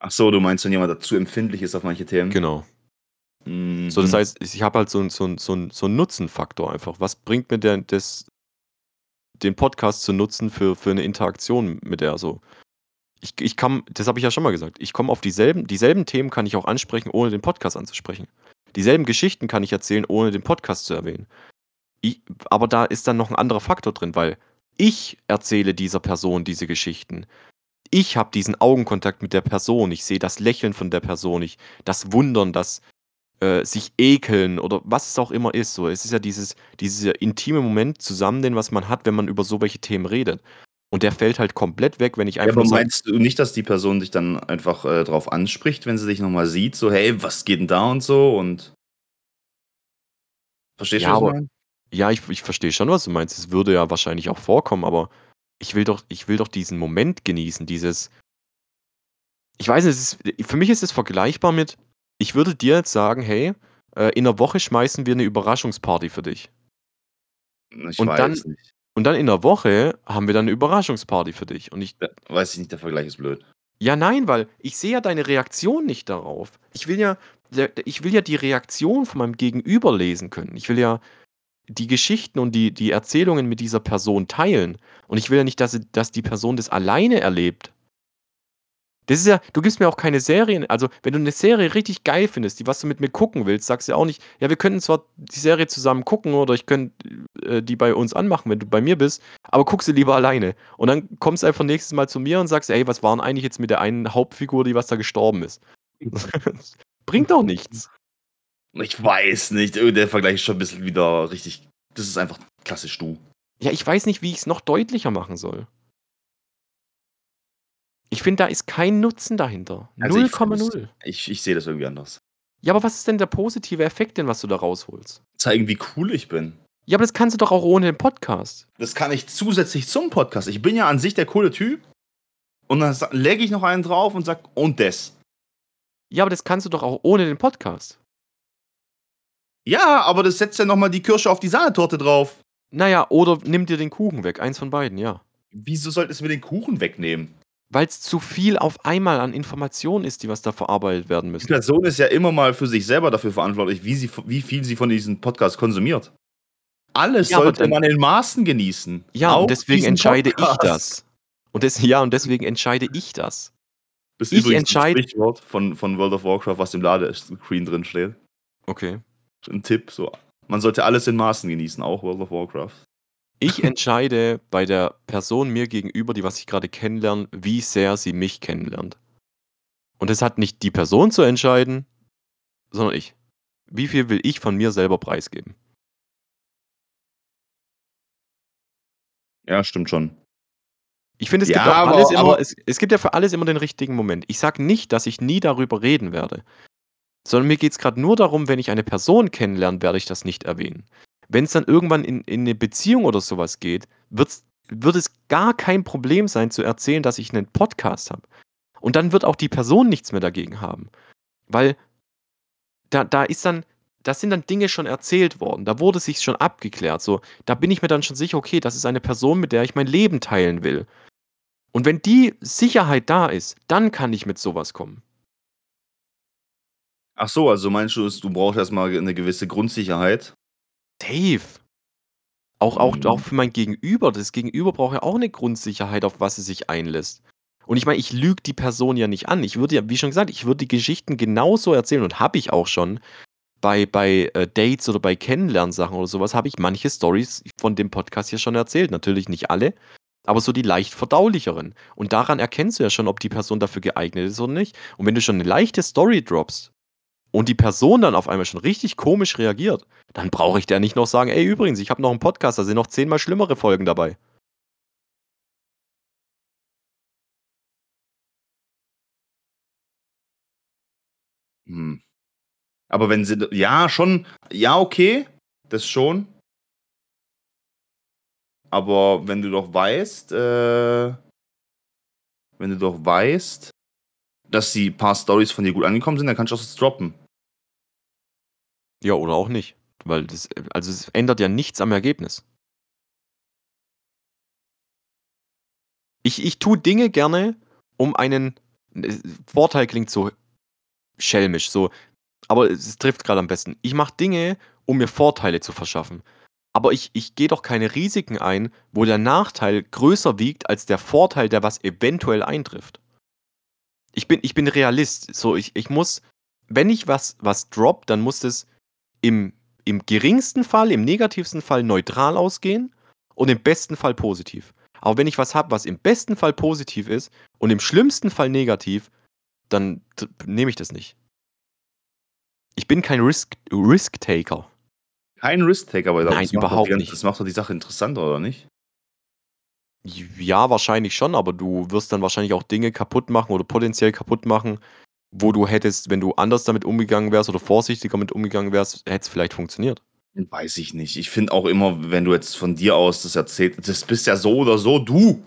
Ach so, du meinst, wenn jemand zu empfindlich ist auf manche Themen? Genau. So, das Mhm. heißt, ich habe halt so so so so 'n Nutzenfaktor einfach. Was bringt mir denn das den Podcast zu nutzen für für 'ne Interaktion mit der so? Ich ich kann das habe ich ja schon mal gesagt. Ich komme auf dieselben dieselben Themen kann ich auch ansprechen, ohne den Podcast anzusprechen. Dieselben Geschichten kann ich erzählen, ohne den Podcast zu erwähnen. I aber da ist dann noch 'n anderer Faktor drin, weil ich erzähle dieser Person diese Geschichten. Ich habe diesen Augenkontakt mit der Person. Ich sehe das Lächeln von der Person, ich das Wundern, das, äh, sich ekeln oder was es auch immer ist so. Es ist ja dieses dieser intime Moment zusammen, den was man hat, wenn man über so welche Themen redet. Und der fällt halt komplett weg, wenn ich Ja, einfach aber nur sage meinst du nicht, dass die Person dich dann einfach, äh, drauf anspricht, wenn sie dich noch mal sieht, so: „Hey, was geht 'n da?“ und so und Verstehst du, Ja, was ich aber meine? ja, ich ich verstehe schon, was du meinst. Es würde ja wahrscheinlich auch vorkommen, aber ich will doch ich will doch diesen Moment genießen, dieses ich weiß nicht, es ist für mich ist es vergleichbar mit ich würde dir jetzt sagen: „Hey, äh, in 'ner Woche schmeißen wir 'ne Überraschungsparty für dich.“ Ich Und dann weiß nicht. und dann in 'ner Woche haben wir dann 'ne Überraschungsparty für dich und ich Ja, weiß ich nicht, der Vergleich ist blöd. Ja, nein, weil ich sehe ja deine Reaktion nicht darauf. Ich will ja der ich will ja die Reaktion von meinem Gegenüber lesen können. Ich will ja die Geschichten und die die Erzählungen mit dieser Person teilen. Und ich will ja nicht, dass dass die Person das alleine erlebt. Das ist ja du gibst mir auch keine Serien also, wenn du 'ne Serie richtig geil findest, die was du mit mir gucken willst, sagst du ja auch nicht: „Ja, wir könnten zwar die Serie zusammen gucken oder ich könnte, äh, die bei uns anmachen, wenn du bei mir bist, aber guck sie lieber alleine.“ Und dann kommst du einfach nächstes Mal zu mir und sagst: „Ey, was war 'n eigentlich jetzt mit der einen Hauptfigur, die was da gestorben ist?“ [LAUGHS] Bringt doch nichts. Ich weiß nicht, äh, der Vergleich ist schon 'n bisschen wieder richtig das ist einfach klassisch du. Ja, ich weiß nicht, wie ich's noch deutlicher machen soll. Ich finde, da ist kein Nutzen dahinter. Also, Null ich ich sehe das irgendwie anders. Ja, aber was ist denn der positive Effekt denn, was du da rausholst? Zeigen, wie cool ich bin. Ja, aber das kannst du doch auch ohne den Podcast. Das kann ich zusätzlich zum Podcast. Ich bin ja an sich der coole Typ und dann lege ich noch einen drauf und sage: „Und das.“ Ja, aber das kannst du doch auch ohne den Podcast. Ja, aber das setzt ja noch mal die Kirsche auf die Sahnetorte drauf. Na ja, oder nimm dir den Kuchen weg. Eins von beiden, ja. Wieso sollte es mir den Kuchen wegnehmen? Weil's zu viel auf einmal an Informationen ist, die was da verarbeitet werden Die müssen. Person ist ja immer mal für sich selber dafür verantwortlich, wie sie wie viel sie von diesem Podcast konsumiert. Alles Ja, aber sollte dann man in Maßen genießen. Ja, Auch und deswegen diesen entscheide ich Podcast. das. Und des ja, und deswegen entscheide ich das. Das ist Ich übrigens entscheide Sprichwort von von World of Warcraft, was im Ladescreen drin steht. Okay. 'N Tipp so. Man sollte alles in Maßen genießen, auch World of Warcraft. Ich entscheide bei der Person mir gegenüber, die was ich grade kennenlerne, wie sehr sie mich kennenlernt. Und das hat nicht die Person zu entscheiden, sondern ich. Wie viel will ich von mir selber preisgeben? Ja, stimmt schon. Ich finde, es Ja, gibt auch aber alles immer aber es es gibt ja für alles immer den richtigen Moment. Ich sage nicht, dass ich nie darüber reden werde, sondern mir geht's grad nur darum, wenn ich eine Person kennenlerne, werde ich das nicht erwähnen. Wenn's dann irgendwann in in 'ne Beziehung oder so was geht, wird's wird es gar kein Problem sein zu erzählen, dass ich 'nen Podcast habe. Und dann wird auch die Person nichts mehr dagegen haben. Weil da da ist dann da sind dann Dinge schon erzählt worden. Da wurde sich's schon abgeklärt, so. Da bin ich mir dann schon sicher: „Okay, das ist eine Person, mit der ich mein Leben teilen will.“ Und wenn die Sicherheit da ist, dann kann ich mit so was kommen. Ach so, also meinst du es du brauchst erst mal ge 'ne gewisse Grundsicherheit? Safe. Auch auch auch Mhm. für mein Gegenüber. Das Gegenüber braucht ja auch 'ne Grundsicherheit, auf was es sich einlässt. Und ich meine, ich lüge die Person ja nicht an. Ich würde ja wie schon gesagt, ich würde die Geschichten genauso erzählen und habe ich auch schon bei bei, äh, Dates oder bei Kennenlernsachen oder so was, habe ich manche Storys von dem Podcast hier schon erzählt. Natürlich nicht alle, aber so die leicht verdaulicheren. Und daran erkennst du ja schon, ob die Person dafür geeignet ist oder nicht. Und wenn du schon 'ne leichte Story droppst und die Person dann auf einmal schon richtig komisch reagiert, dann brauche ich der nicht noch sagen: „Ey, übrigens, ich habe noch 'n Podcast, da sind noch zehnmal schlimmere Folgen dabei.“ Hm. Aber wenn sie ja, schon ja, okay, das schon. Aber wenn du doch weißt, äh wenn du doch weißt, dass die paar Storys von dir gut angekommen sind, dann kannst du das droppen. Ja, oder auch nicht, weil das also, es ändert ja nichts am Ergebnis. Ich ich tue Dinge gerne, um einen äh, Vorteil klingt so schelmisch, so aber es trifft gerade am besten. Ich mache Dinge, um mir Vorteile zu verschaffen. Aber ich, ich gehe doch keine Risiken ein, wo der Nachteil größer wiegt als der Vorteil, der was eventuell eintrifft. Ich bin, ich bin Realist. So, ich, ich muss, wenn ich was, was drop, dann muss es im, im geringsten Fall, im negativsten Fall neutral ausgehen und im besten Fall positiv. Aber wenn ich was habe, was im besten Fall positiv ist und im schlimmsten Fall negativ, dann nehme ich das nicht. Ich bin kein Risk-Taker. Risk kein Risk-Taker, aber Nein, das überhaupt macht nicht. Das macht doch die Sache interessanter, oder nicht? Ja, wahrscheinlich schon, aber du wirst dann wahrscheinlich auch Dinge kaputt machen oder potenziell kaputt machen, wo du hättest, wenn du anders damit umgegangen wärst oder vorsichtiger mit umgegangen wärst, hätte es vielleicht funktioniert. Weiß ich nicht. Ich finde auch immer, wenn du jetzt von dir aus das erzählst, das bist ja so oder so du.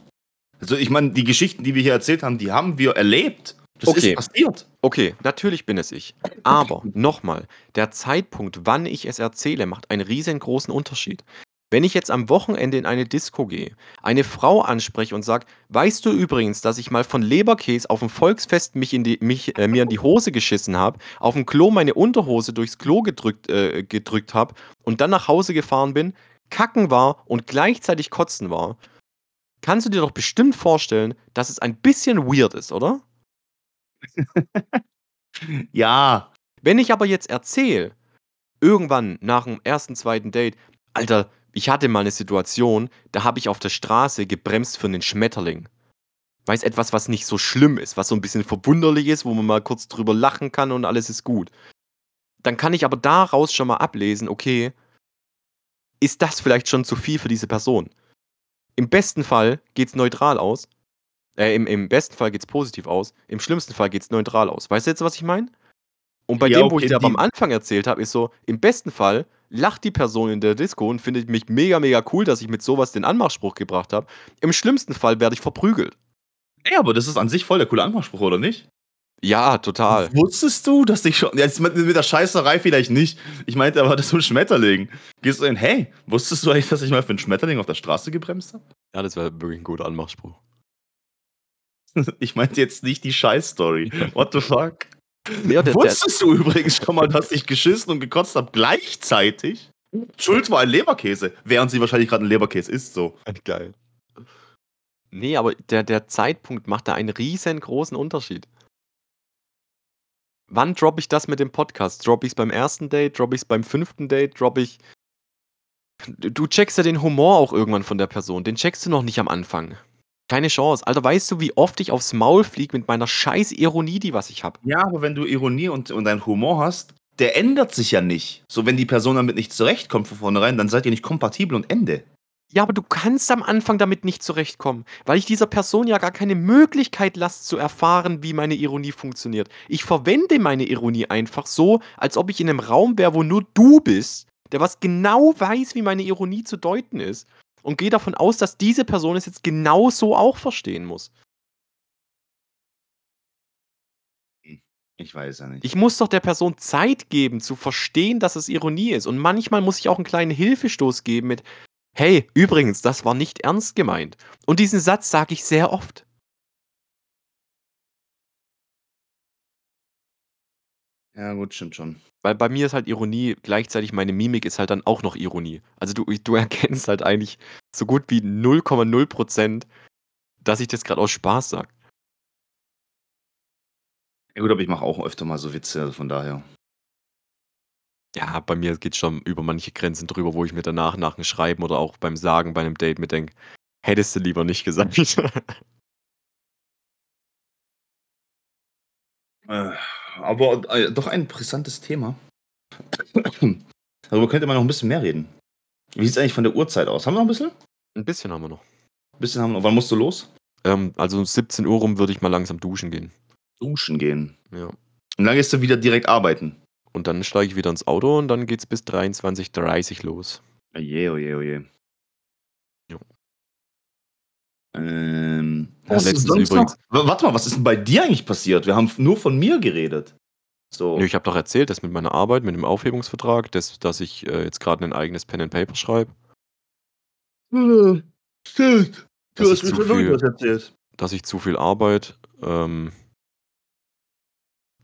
Also ich meine, die Geschichten, die wir hier erzählt haben, die haben wir erlebt. Das Okay. ist passiert. Okay, natürlich bin es ich. Aber [LAUGHS] nochmal, der Zeitpunkt, wann ich es erzähle, macht einen riesengroßen Unterschied. Wenn ich jetzt am Wochenende in eine Disco gehe, eine Frau anspreche und sage, weißt du übrigens, dass ich mal von Leberkäse auf dem Volksfest mich in die, mich, äh, mir in die Hose geschissen habe, auf dem Klo meine Unterhose durchs Klo gedrückt, äh, gedrückt habe und dann nach Hause gefahren bin, kacken war und gleichzeitig kotzen war, kannst du dir doch bestimmt vorstellen, dass es ein bisschen weird ist, oder? [LAUGHS] Ja. Wenn ich aber jetzt erzähle, irgendwann nach dem ersten, zweiten Date, Alter, ich hatte mal eine Situation, da habe ich auf der Straße gebremst für einen Schmetterling. Weiß etwas, was nicht so schlimm ist, was so ein bisschen verwunderlich ist, wo man mal kurz drüber lachen kann und alles ist gut. Dann kann ich aber daraus schon mal ablesen, okay, ist das vielleicht schon zu viel für diese Person? Im besten Fall geht's neutral aus. Äh, im, im besten Fall geht's positiv aus. Im schlimmsten Fall geht's neutral aus. Weißt du jetzt, was ich meine? Und bei Ja, dem, wo ich dir aber am Anfang erzählt habe, ist so, im besten Fall lacht die Person in der Disco und findet mich mega, mega cool, dass ich mit sowas den Anmachspruch gebracht habe. Im schlimmsten Fall werde ich verprügelt. Ey, aber das ist an sich voll der coole Anmachspruch, oder nicht? Ja, total. Wusstest du, dass ich schon. Jetzt mit, mit der Scheißerei vielleicht nicht. Ich meinte aber, das ist ein Schmetterling. Gehst du hin, hey, wusstest du eigentlich, dass ich mal für einen Schmetterling auf der Straße gebremst habe? Ja, das wäre wirklich ein guter Anmachspruch. [LAUGHS] Ich meinte jetzt nicht die Scheiß-Story. [LAUGHS] What the fuck? Ja, der, der, Wusstest du übrigens schon mal, dass ich geschissen und gekotzt habe gleichzeitig? Schuld war ein Leberkäse, während sie wahrscheinlich gerade ein Leberkäse isst, so. geil. Nee, aber der, der Zeitpunkt macht da einen riesengroßen Unterschied. Wann droppe ich das mit dem Podcast? Droppe ich es beim ersten Date? Droppe ich es beim fünften Date? Droppe ich. Du checkst ja den Humor auch irgendwann von der Person. Den checkst du noch nicht am Anfang. Keine Chance. Alter, weißt du, wie oft ich aufs Maul fliege mit meiner scheiß Ironie, die was ich habe? Ja, aber wenn du Ironie und, und deinen Humor hast, der ändert sich ja nicht. So, wenn die Person damit nicht zurechtkommt von vornherein, dann seid ihr nicht kompatibel und Ende. Ja, aber du kannst am Anfang damit nicht zurechtkommen, weil ich dieser Person ja gar keine Möglichkeit lasse zu erfahren, wie meine Ironie funktioniert. Ich verwende meine Ironie einfach so, als ob ich in einem Raum wäre, wo nur du bist, der was genau weiß, wie meine Ironie zu deuten ist. Und gehe davon aus, dass diese Person es jetzt genau so auch verstehen muss. Ich weiß ja nicht. Ich muss doch der Person Zeit geben, zu verstehen, dass es Ironie ist. Und manchmal muss ich auch einen kleinen Hilfestoß geben mit, hey, übrigens, das war nicht ernst gemeint. Und diesen Satz sage ich sehr oft. Ja, gut, stimmt schon. Weil bei mir ist halt Ironie, gleichzeitig meine Mimik ist halt dann auch noch Ironie. Also du, du [LAUGHS] erkennst halt eigentlich so gut wie 0,0%, dass ich das gerade aus Spaß sage. Ja, gut, aber ich mache auch öfter mal so Witze, also von daher. Ja, bei mir geht schon über manche Grenzen drüber, wo ich mir danach nach dem Schreiben oder auch beim Sagen bei einem Date mir denke, hättest du lieber nicht gesagt. [LAUGHS] Äh, aber äh, doch ein brisantes Thema. Darüber könnte man noch ein bisschen mehr reden. Wie sieht es eigentlich von der Uhrzeit aus? Haben wir noch ein bisschen? Ein bisschen haben wir noch. Ein bisschen haben wir noch. Wann musst du los? Ähm, also um 17 Uhr rum würde ich mal langsam duschen gehen. Duschen gehen. Ja. Und dann gehst du wieder direkt arbeiten. Und dann steige ich wieder ins Auto und dann geht's bis 23.30 los. Oje, oje, oje. Ähm, hast du letztens übrigens- Noch? Warte mal, was ist denn bei dir eigentlich passiert? Wir haben nur von mir geredet. So. Nö, ich habe doch erzählt, dass mit meiner Arbeit, mit dem Aufhebungsvertrag, dass, dass ich äh, jetzt gerade ein eigenes Pen and Paper schreibe, Äh, Stimmt. Du hast mir schon was erzählt. dass ich zu viel Arbeit, ähm,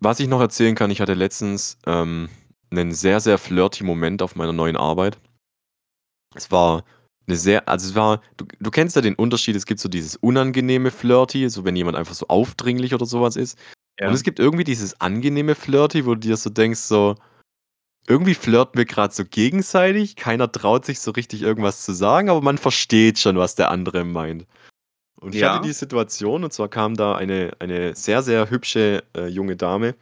Was ich noch erzählen kann, ich hatte letztens, ähm, 'nen sehr, sehr flirty Moment auf meiner neuen Arbeit. Es war 'ne sehr also, es war du du kennst ja den Unterschied, es gibt so dieses unangenehme Flirty, so wenn jemand einfach so aufdringlich oder so was ist. Und Ja. es gibt irgendwie dieses angenehme Flirty, wo du dir so denkst, so: „Irgendwie flirten wir grad so gegenseitig, keiner traut sich so richtig irgendwas zu sagen, aber man versteht schon, was der andere meint.“ Und ich hatte die Situation, und zwar kam da eine eine sehr, sehr hübsche, äh, junge Dame,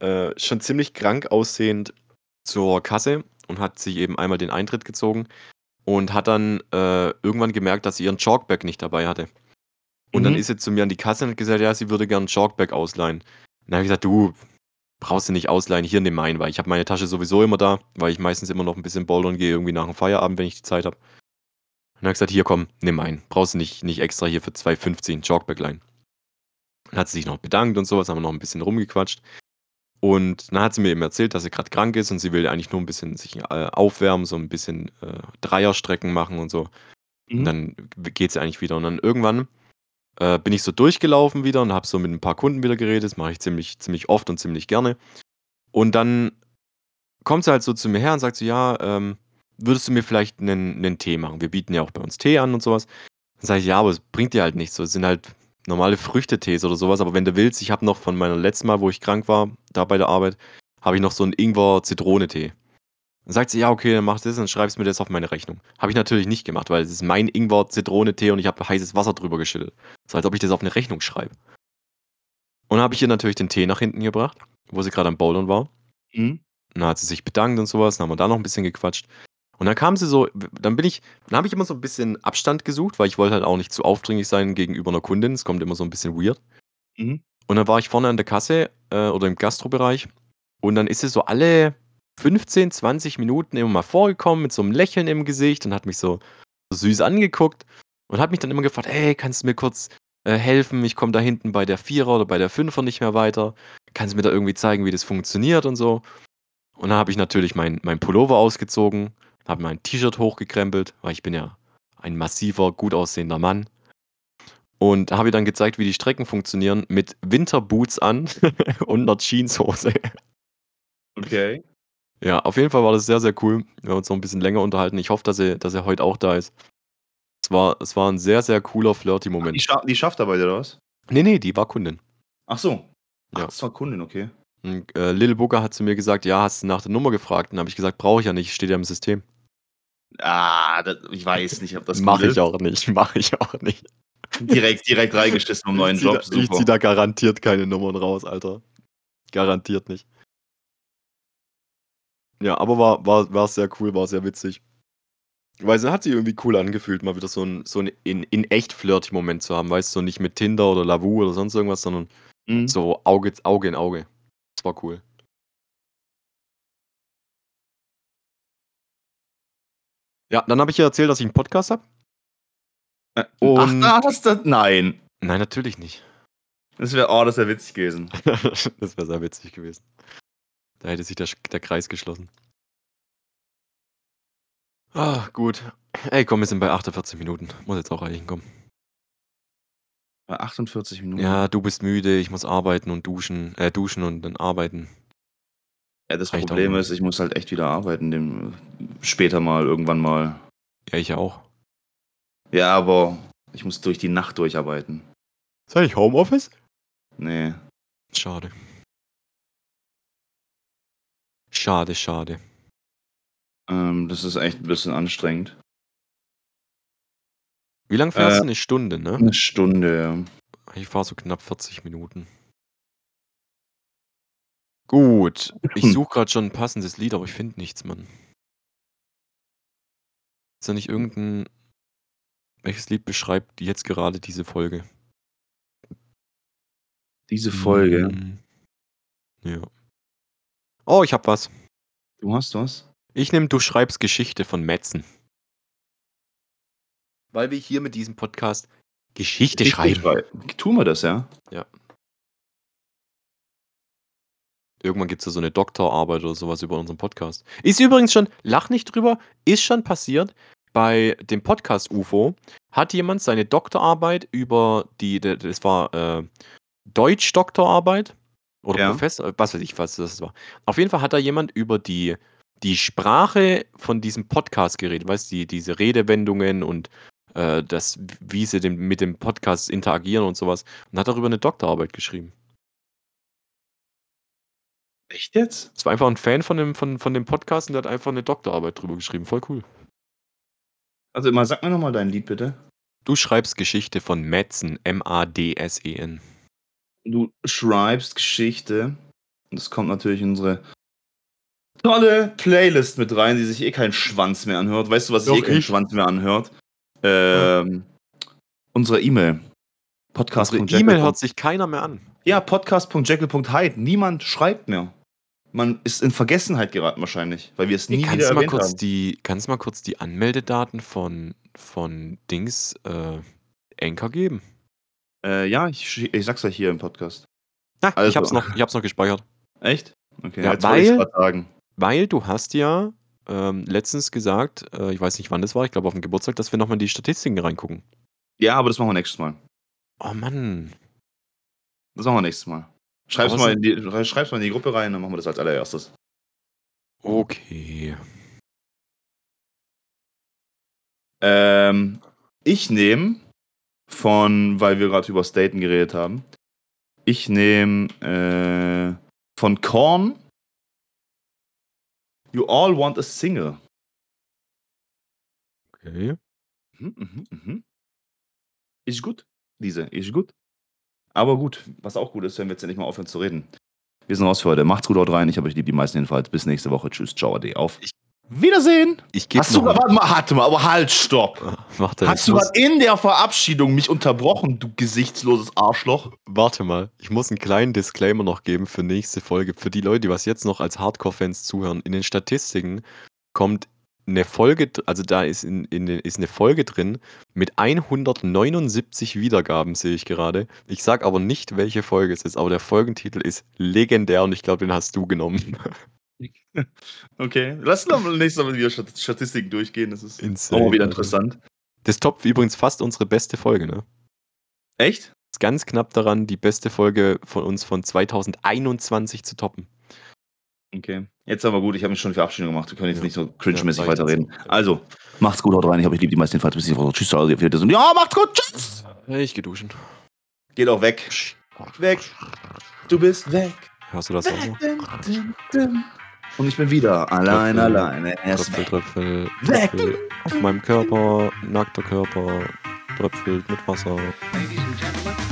äh, schon ziemlich krank aussehend zur Kasse und hat sich eben einmal den Eintritt gezogen und hat dann, äh, irgendwann gemerkt, dass sie ihren Chalkbag nicht dabei hatte. Und dann Mhm. ist sie zu mir an die Kasse und hat gesagt, ja, sie würde gern 'n Chalkbag ausleihen. Dann habe ich gesagt: „Du, brauchst du nicht ausleihen, hier, nimm meinen“, weil ich habe meine Tasche sowieso immer da, weil ich meistens immer noch 'n bisschen bouldern gehe, irgendwie nach dem Feierabend, wenn ich die Zeit habe. Und dann hat gesagt: „Hier, komm, nimm meinen. Brauchst du nicht nicht extra hier für 2,50 'n Chalkbag leihen.“ Dann hat sie sich noch bedankt und so was, haben wir noch 'n bisschen rumgequatscht. Und dann hat sie mir eben erzählt, dass sie grad krank ist und sie will eigentlich nur 'n bisschen sich, äh, aufwärmen, so 'n bisschen, äh, Dreierstrecken machen und so. Und Mhm. dann w geht sie eigentlich wieder. Und dann irgendwann, äh, bin ich so durchgelaufen wieder und habe so mit 'n paar Kunden wieder geredet. Das mache ich ziemlich ziemlich oft und ziemlich gerne. Und dann kommt sie halt so zu mir her und sagt so: „Ja, ähm, würdest du mir vielleicht 'nen 'nen Tee machen? Wir bieten ja auch bei uns Tee an und so was.“ Dann sage ich: „Ja, aber es bringt dir halt nichts so. Es sind halt normale Früchtetees oder so was, aber wenn du willst, ich habe noch von meiner letzten Mal, wo ich krank war, da bei der Arbeit, habe ich noch so 'n Ingwer-Zitrone-Tee.“ Dann sagt sie: „Ja, okay, dann mach das und schreibst mir das auf meine Rechnung.“ Habe ich natürlich nicht gemacht, weil es ist mein Ingwer-Zitrone-Tee und ich habe heißes Wasser drüber geschüttet. So, als ob ich das auf 'ne Rechnung schreibe. Und dann habe ich ihr natürlich den Tee nach hinten gebracht, wo sie grad am Bouldern war. Mhm. Dann hat sie sich bedankt und so was, dann haben wir da noch 'n bisschen gequatscht. Und dann kam sie so dann bin ich dann habe ich immer so 'n bisschen Abstand gesucht, weil ich wollte halt auch nicht zu aufdringlich sein gegenüber 'ner Kundin. Es kommt immer so 'n bisschen weird. Mhm. Und dann war ich vorne an der Kasse, äh, oder im Gastrobereich und dann ist sie so alle 15, 20 Minuten immer mal vorgekommen mit so 'nem Lächeln im Gesicht und hat mich so süß angeguckt und hat mich dann immer gefragt: „Hey, kannst du mir kurz, äh, helfen? Ich komme da hinten bei der Vierer oder bei der Fünfer nicht mehr weiter. Kannst du mir da irgendwie zeigen, wie das funktioniert und so?“ Und dann habe ich natürlich meinen meinen Pullover ausgezogen, habe mein T-Shirt hochgekrempelt, weil ich bin ja ein massiver, gut aussehender Mann. Und habe ihr dann gezeigt, wie die Strecken funktionieren mit Winterboots an [LAUGHS] und 'ner Jeanshose. Okay. Ja, auf jeden Fall war das sehr, sehr cool. Wir haben uns noch 'n bisschen länger unterhalten. Ich hoffe, dass sie dass sie heut auch da ist. Es war es war 'n sehr, sehr cooler flirty Ach, die Moment. scha die schafft da bei dir oder was? Ne, ne, die war Kundin. Ach so. Ach, Ja. das war Kundin, okay. Und, äh, Lil Booker hat zu mir gesagt: „Ja, hast du nach der Nummer gefragt?“ Und dann habe ich gesagt: „Brauche ich ja nicht, steht ja im System.“ Ah, da ich weiß nicht, ob das Mache ich auch nicht, [LAUGHS] mache ich auch nicht. Direkt direkt reingeschissen beim neuen ziehe da Job, ich ziehe da garantiert keine Nummern raus, Alter. Garantiert nicht. Ja, aber war war war sehr cool, war sehr witzig. Weil sie hat sich irgendwie cool angefühlt, mal wieder so 'n so 'n in in echt flirty Moment zu haben, weißt du, so nicht mit Tinder oder Lavu oder sonst irgendwas, sondern Mhm. so Auge Auge in Auge. Das war cool. Ja, dann habe ich ihr erzählt, dass ich 'n Podcast habe. Äh, ach, da hast du nein. Nein, natürlich nicht. Das wäre oh, das wäre witzig gewesen. [LAUGHS] Das wäre sehr witzig gewesen. Da hätte sich der der Kreis geschlossen. Ah, gut. Ey, komm, wir sind bei 48 Minuten. Muss jetzt auch reichen, komm. Bei 48 Minuten. Ja, du bist müde, ich muss arbeiten und duschen äh, duschen und dann arbeiten. Ja, das Reicht Problem ist, ich muss halt echt wieder arbeiten dem später mal, irgendwann mal. Ja, ich auch. Ja, aber ich muss durch die Nacht durcharbeiten. Ist eigentlich Homeoffice? Ne. Schade. Schade, schade. Ähm, das ist echt 'n bisschen anstrengend. Wie lang fährst Äh, du? 'Ne Stunde, ne? 'ne Stunde, ja. Ich fahre so knapp 40 Minuten. Gut, ich [CLEARS THROAT] suche grad schon 'n passendes Lied, aber ich finde nichts, Mann. Ist da nicht irgend 'n welches Lied beschreibt jetzt gerade diese Folge? Diese Folge? Hm. Ja. Oh, ich habe was. Du hast was? Ich nehme „Du schreibst Geschichte“ von Mätzen. Weil wir hier mit diesem Podcast Geschichte Geschichte schreiben. schrei Tun wir das, ja? Ja. Irgendwann gibt's ja so 'ne Doktorarbeit oder so was über unseren Podcast. Ist übrigens schon lach nicht drüber, ist schon passiert. Bei dem Podcast UFO hat jemand seine Doktorarbeit über die das war, äh, Deutsch-Doktorarbeit Oder Ja. Professor, was weiß ich, was das war. Auf jeden Fall hat da jemand über die, die Sprache von diesem Podcast geredet, weißt du, die, diese Redewendungen und äh, das, wie sie dem, mit dem Podcast interagieren und sowas. Und hat darüber eine Doktorarbeit geschrieben. Echt jetzt? Es war einfach ein Fan von dem, von, von dem Podcast und der hat einfach eine Doktorarbeit drüber geschrieben. Voll cool. Also, mal sag mir nochmal dein Lied, bitte. Du schreibst Geschichte von Madsen, M-A-D-S-E-N. Du schreibst Geschichte. Und es kommt natürlich in unsere tolle Playlist mit rein, die sich eh keinen Schwanz mehr anhört. Weißt du, was sich eh keinen ich. Schwanz mehr anhört? Ähm, unsere E-Mail. Podcast. Unsere E-Mail hört sich keiner mehr an. Ja, podcast.jekyll.hyde. Niemand schreibt mehr. Man ist in Vergessenheit geraten wahrscheinlich, weil wir es nie kannst, wieder mal erwähnt kurz haben. die, kannst du mal kurz die Anmeldedaten von, von Dings äh, Anchor geben? Äh, ja, ich, ich sag's euch hier im Podcast. Ah, ich, Also. hab's noch, ich hab's noch gespeichert. Echt? Okay, Ja, weil-. Weil du hast ja ähm, letztens gesagt, äh, ich weiß nicht wann das war, ich glaube auf dem Geburtstag, dass wir nochmal in die Statistiken reingucken. Ja, aber das machen wir nächstes Mal. Oh Mann. Das machen wir nächstes Mal. Schreib's mal, in die, schreib's mal in die Gruppe rein, dann machen wir das als allererstes. Okay. Ähm, ich nehme von, weil wir gerade über Staten geredet haben, ich nehme äh, von Korn You All Want a Single. Okay. Mhm, mhm, mhm. Ist gut, diese, ist gut. Aber gut, was auch gut ist, wenn wir jetzt endlich mal aufhören zu reden. Wir sind raus für heute. Macht's gut, haut rein. Ich habe euch lieb, die meisten jedenfalls. Bis nächste Woche. Tschüss, ciao, ade, auf. Ich- Wiedersehen. Ich gebe Hast du gerade, warte mal, warte mal, aber halt, stopp. Warte, Hast ich du gerade in der Verabschiedung mich unterbrochen, du gesichtsloses Arschloch? warte mal. Ich muss einen kleinen Disclaimer noch geben für nächste Folge. Für die Leute, die was jetzt noch als Hardcore-Fans zuhören. In den Statistiken kommt eine Folge, also da ist, in, in, ist eine Folge drin mit 179 Wiedergaben, sehe ich gerade. Ich sag aber nicht, welche Folge es ist, aber der Folgentitel ist legendär und ich glaube, den hast du genommen. [LAUGHS] [LAUGHS] Okay, lass uns mal nächstes Mal wieder Stat- Statistiken durchgehen. Das ist Insane, auch wieder Alter. interessant. Das toppt übrigens fast unsere beste Folge, ne? Echt? Ist ganz knapp daran, die beste Folge von uns von 2021 zu toppen. Okay. Jetzt aber gut, ich habe mich schon die Verabschiedung gemacht. Wir können jetzt Ja. nicht so cringe-mäßig Ja, weiterreden. Also, macht's gut, haut rein. Ich habe euch lieb, die meisten jedenfalls. Bis nächste Woche. Tschüss, auf Wiedersehen. Ja, macht's gut. Tschüss. Ich geh duschen. Geht auch weg. Weg. Du bist weg. Hörst du das auch noch? Und ich bin wieder allein, Tröpfel. alleine. Tröpfel, weg. Tröpfel, Weg. Tröpfel auf meinem Körper, nackter Körper, tröpfelt mit Wasser. Ladies and gentlemen,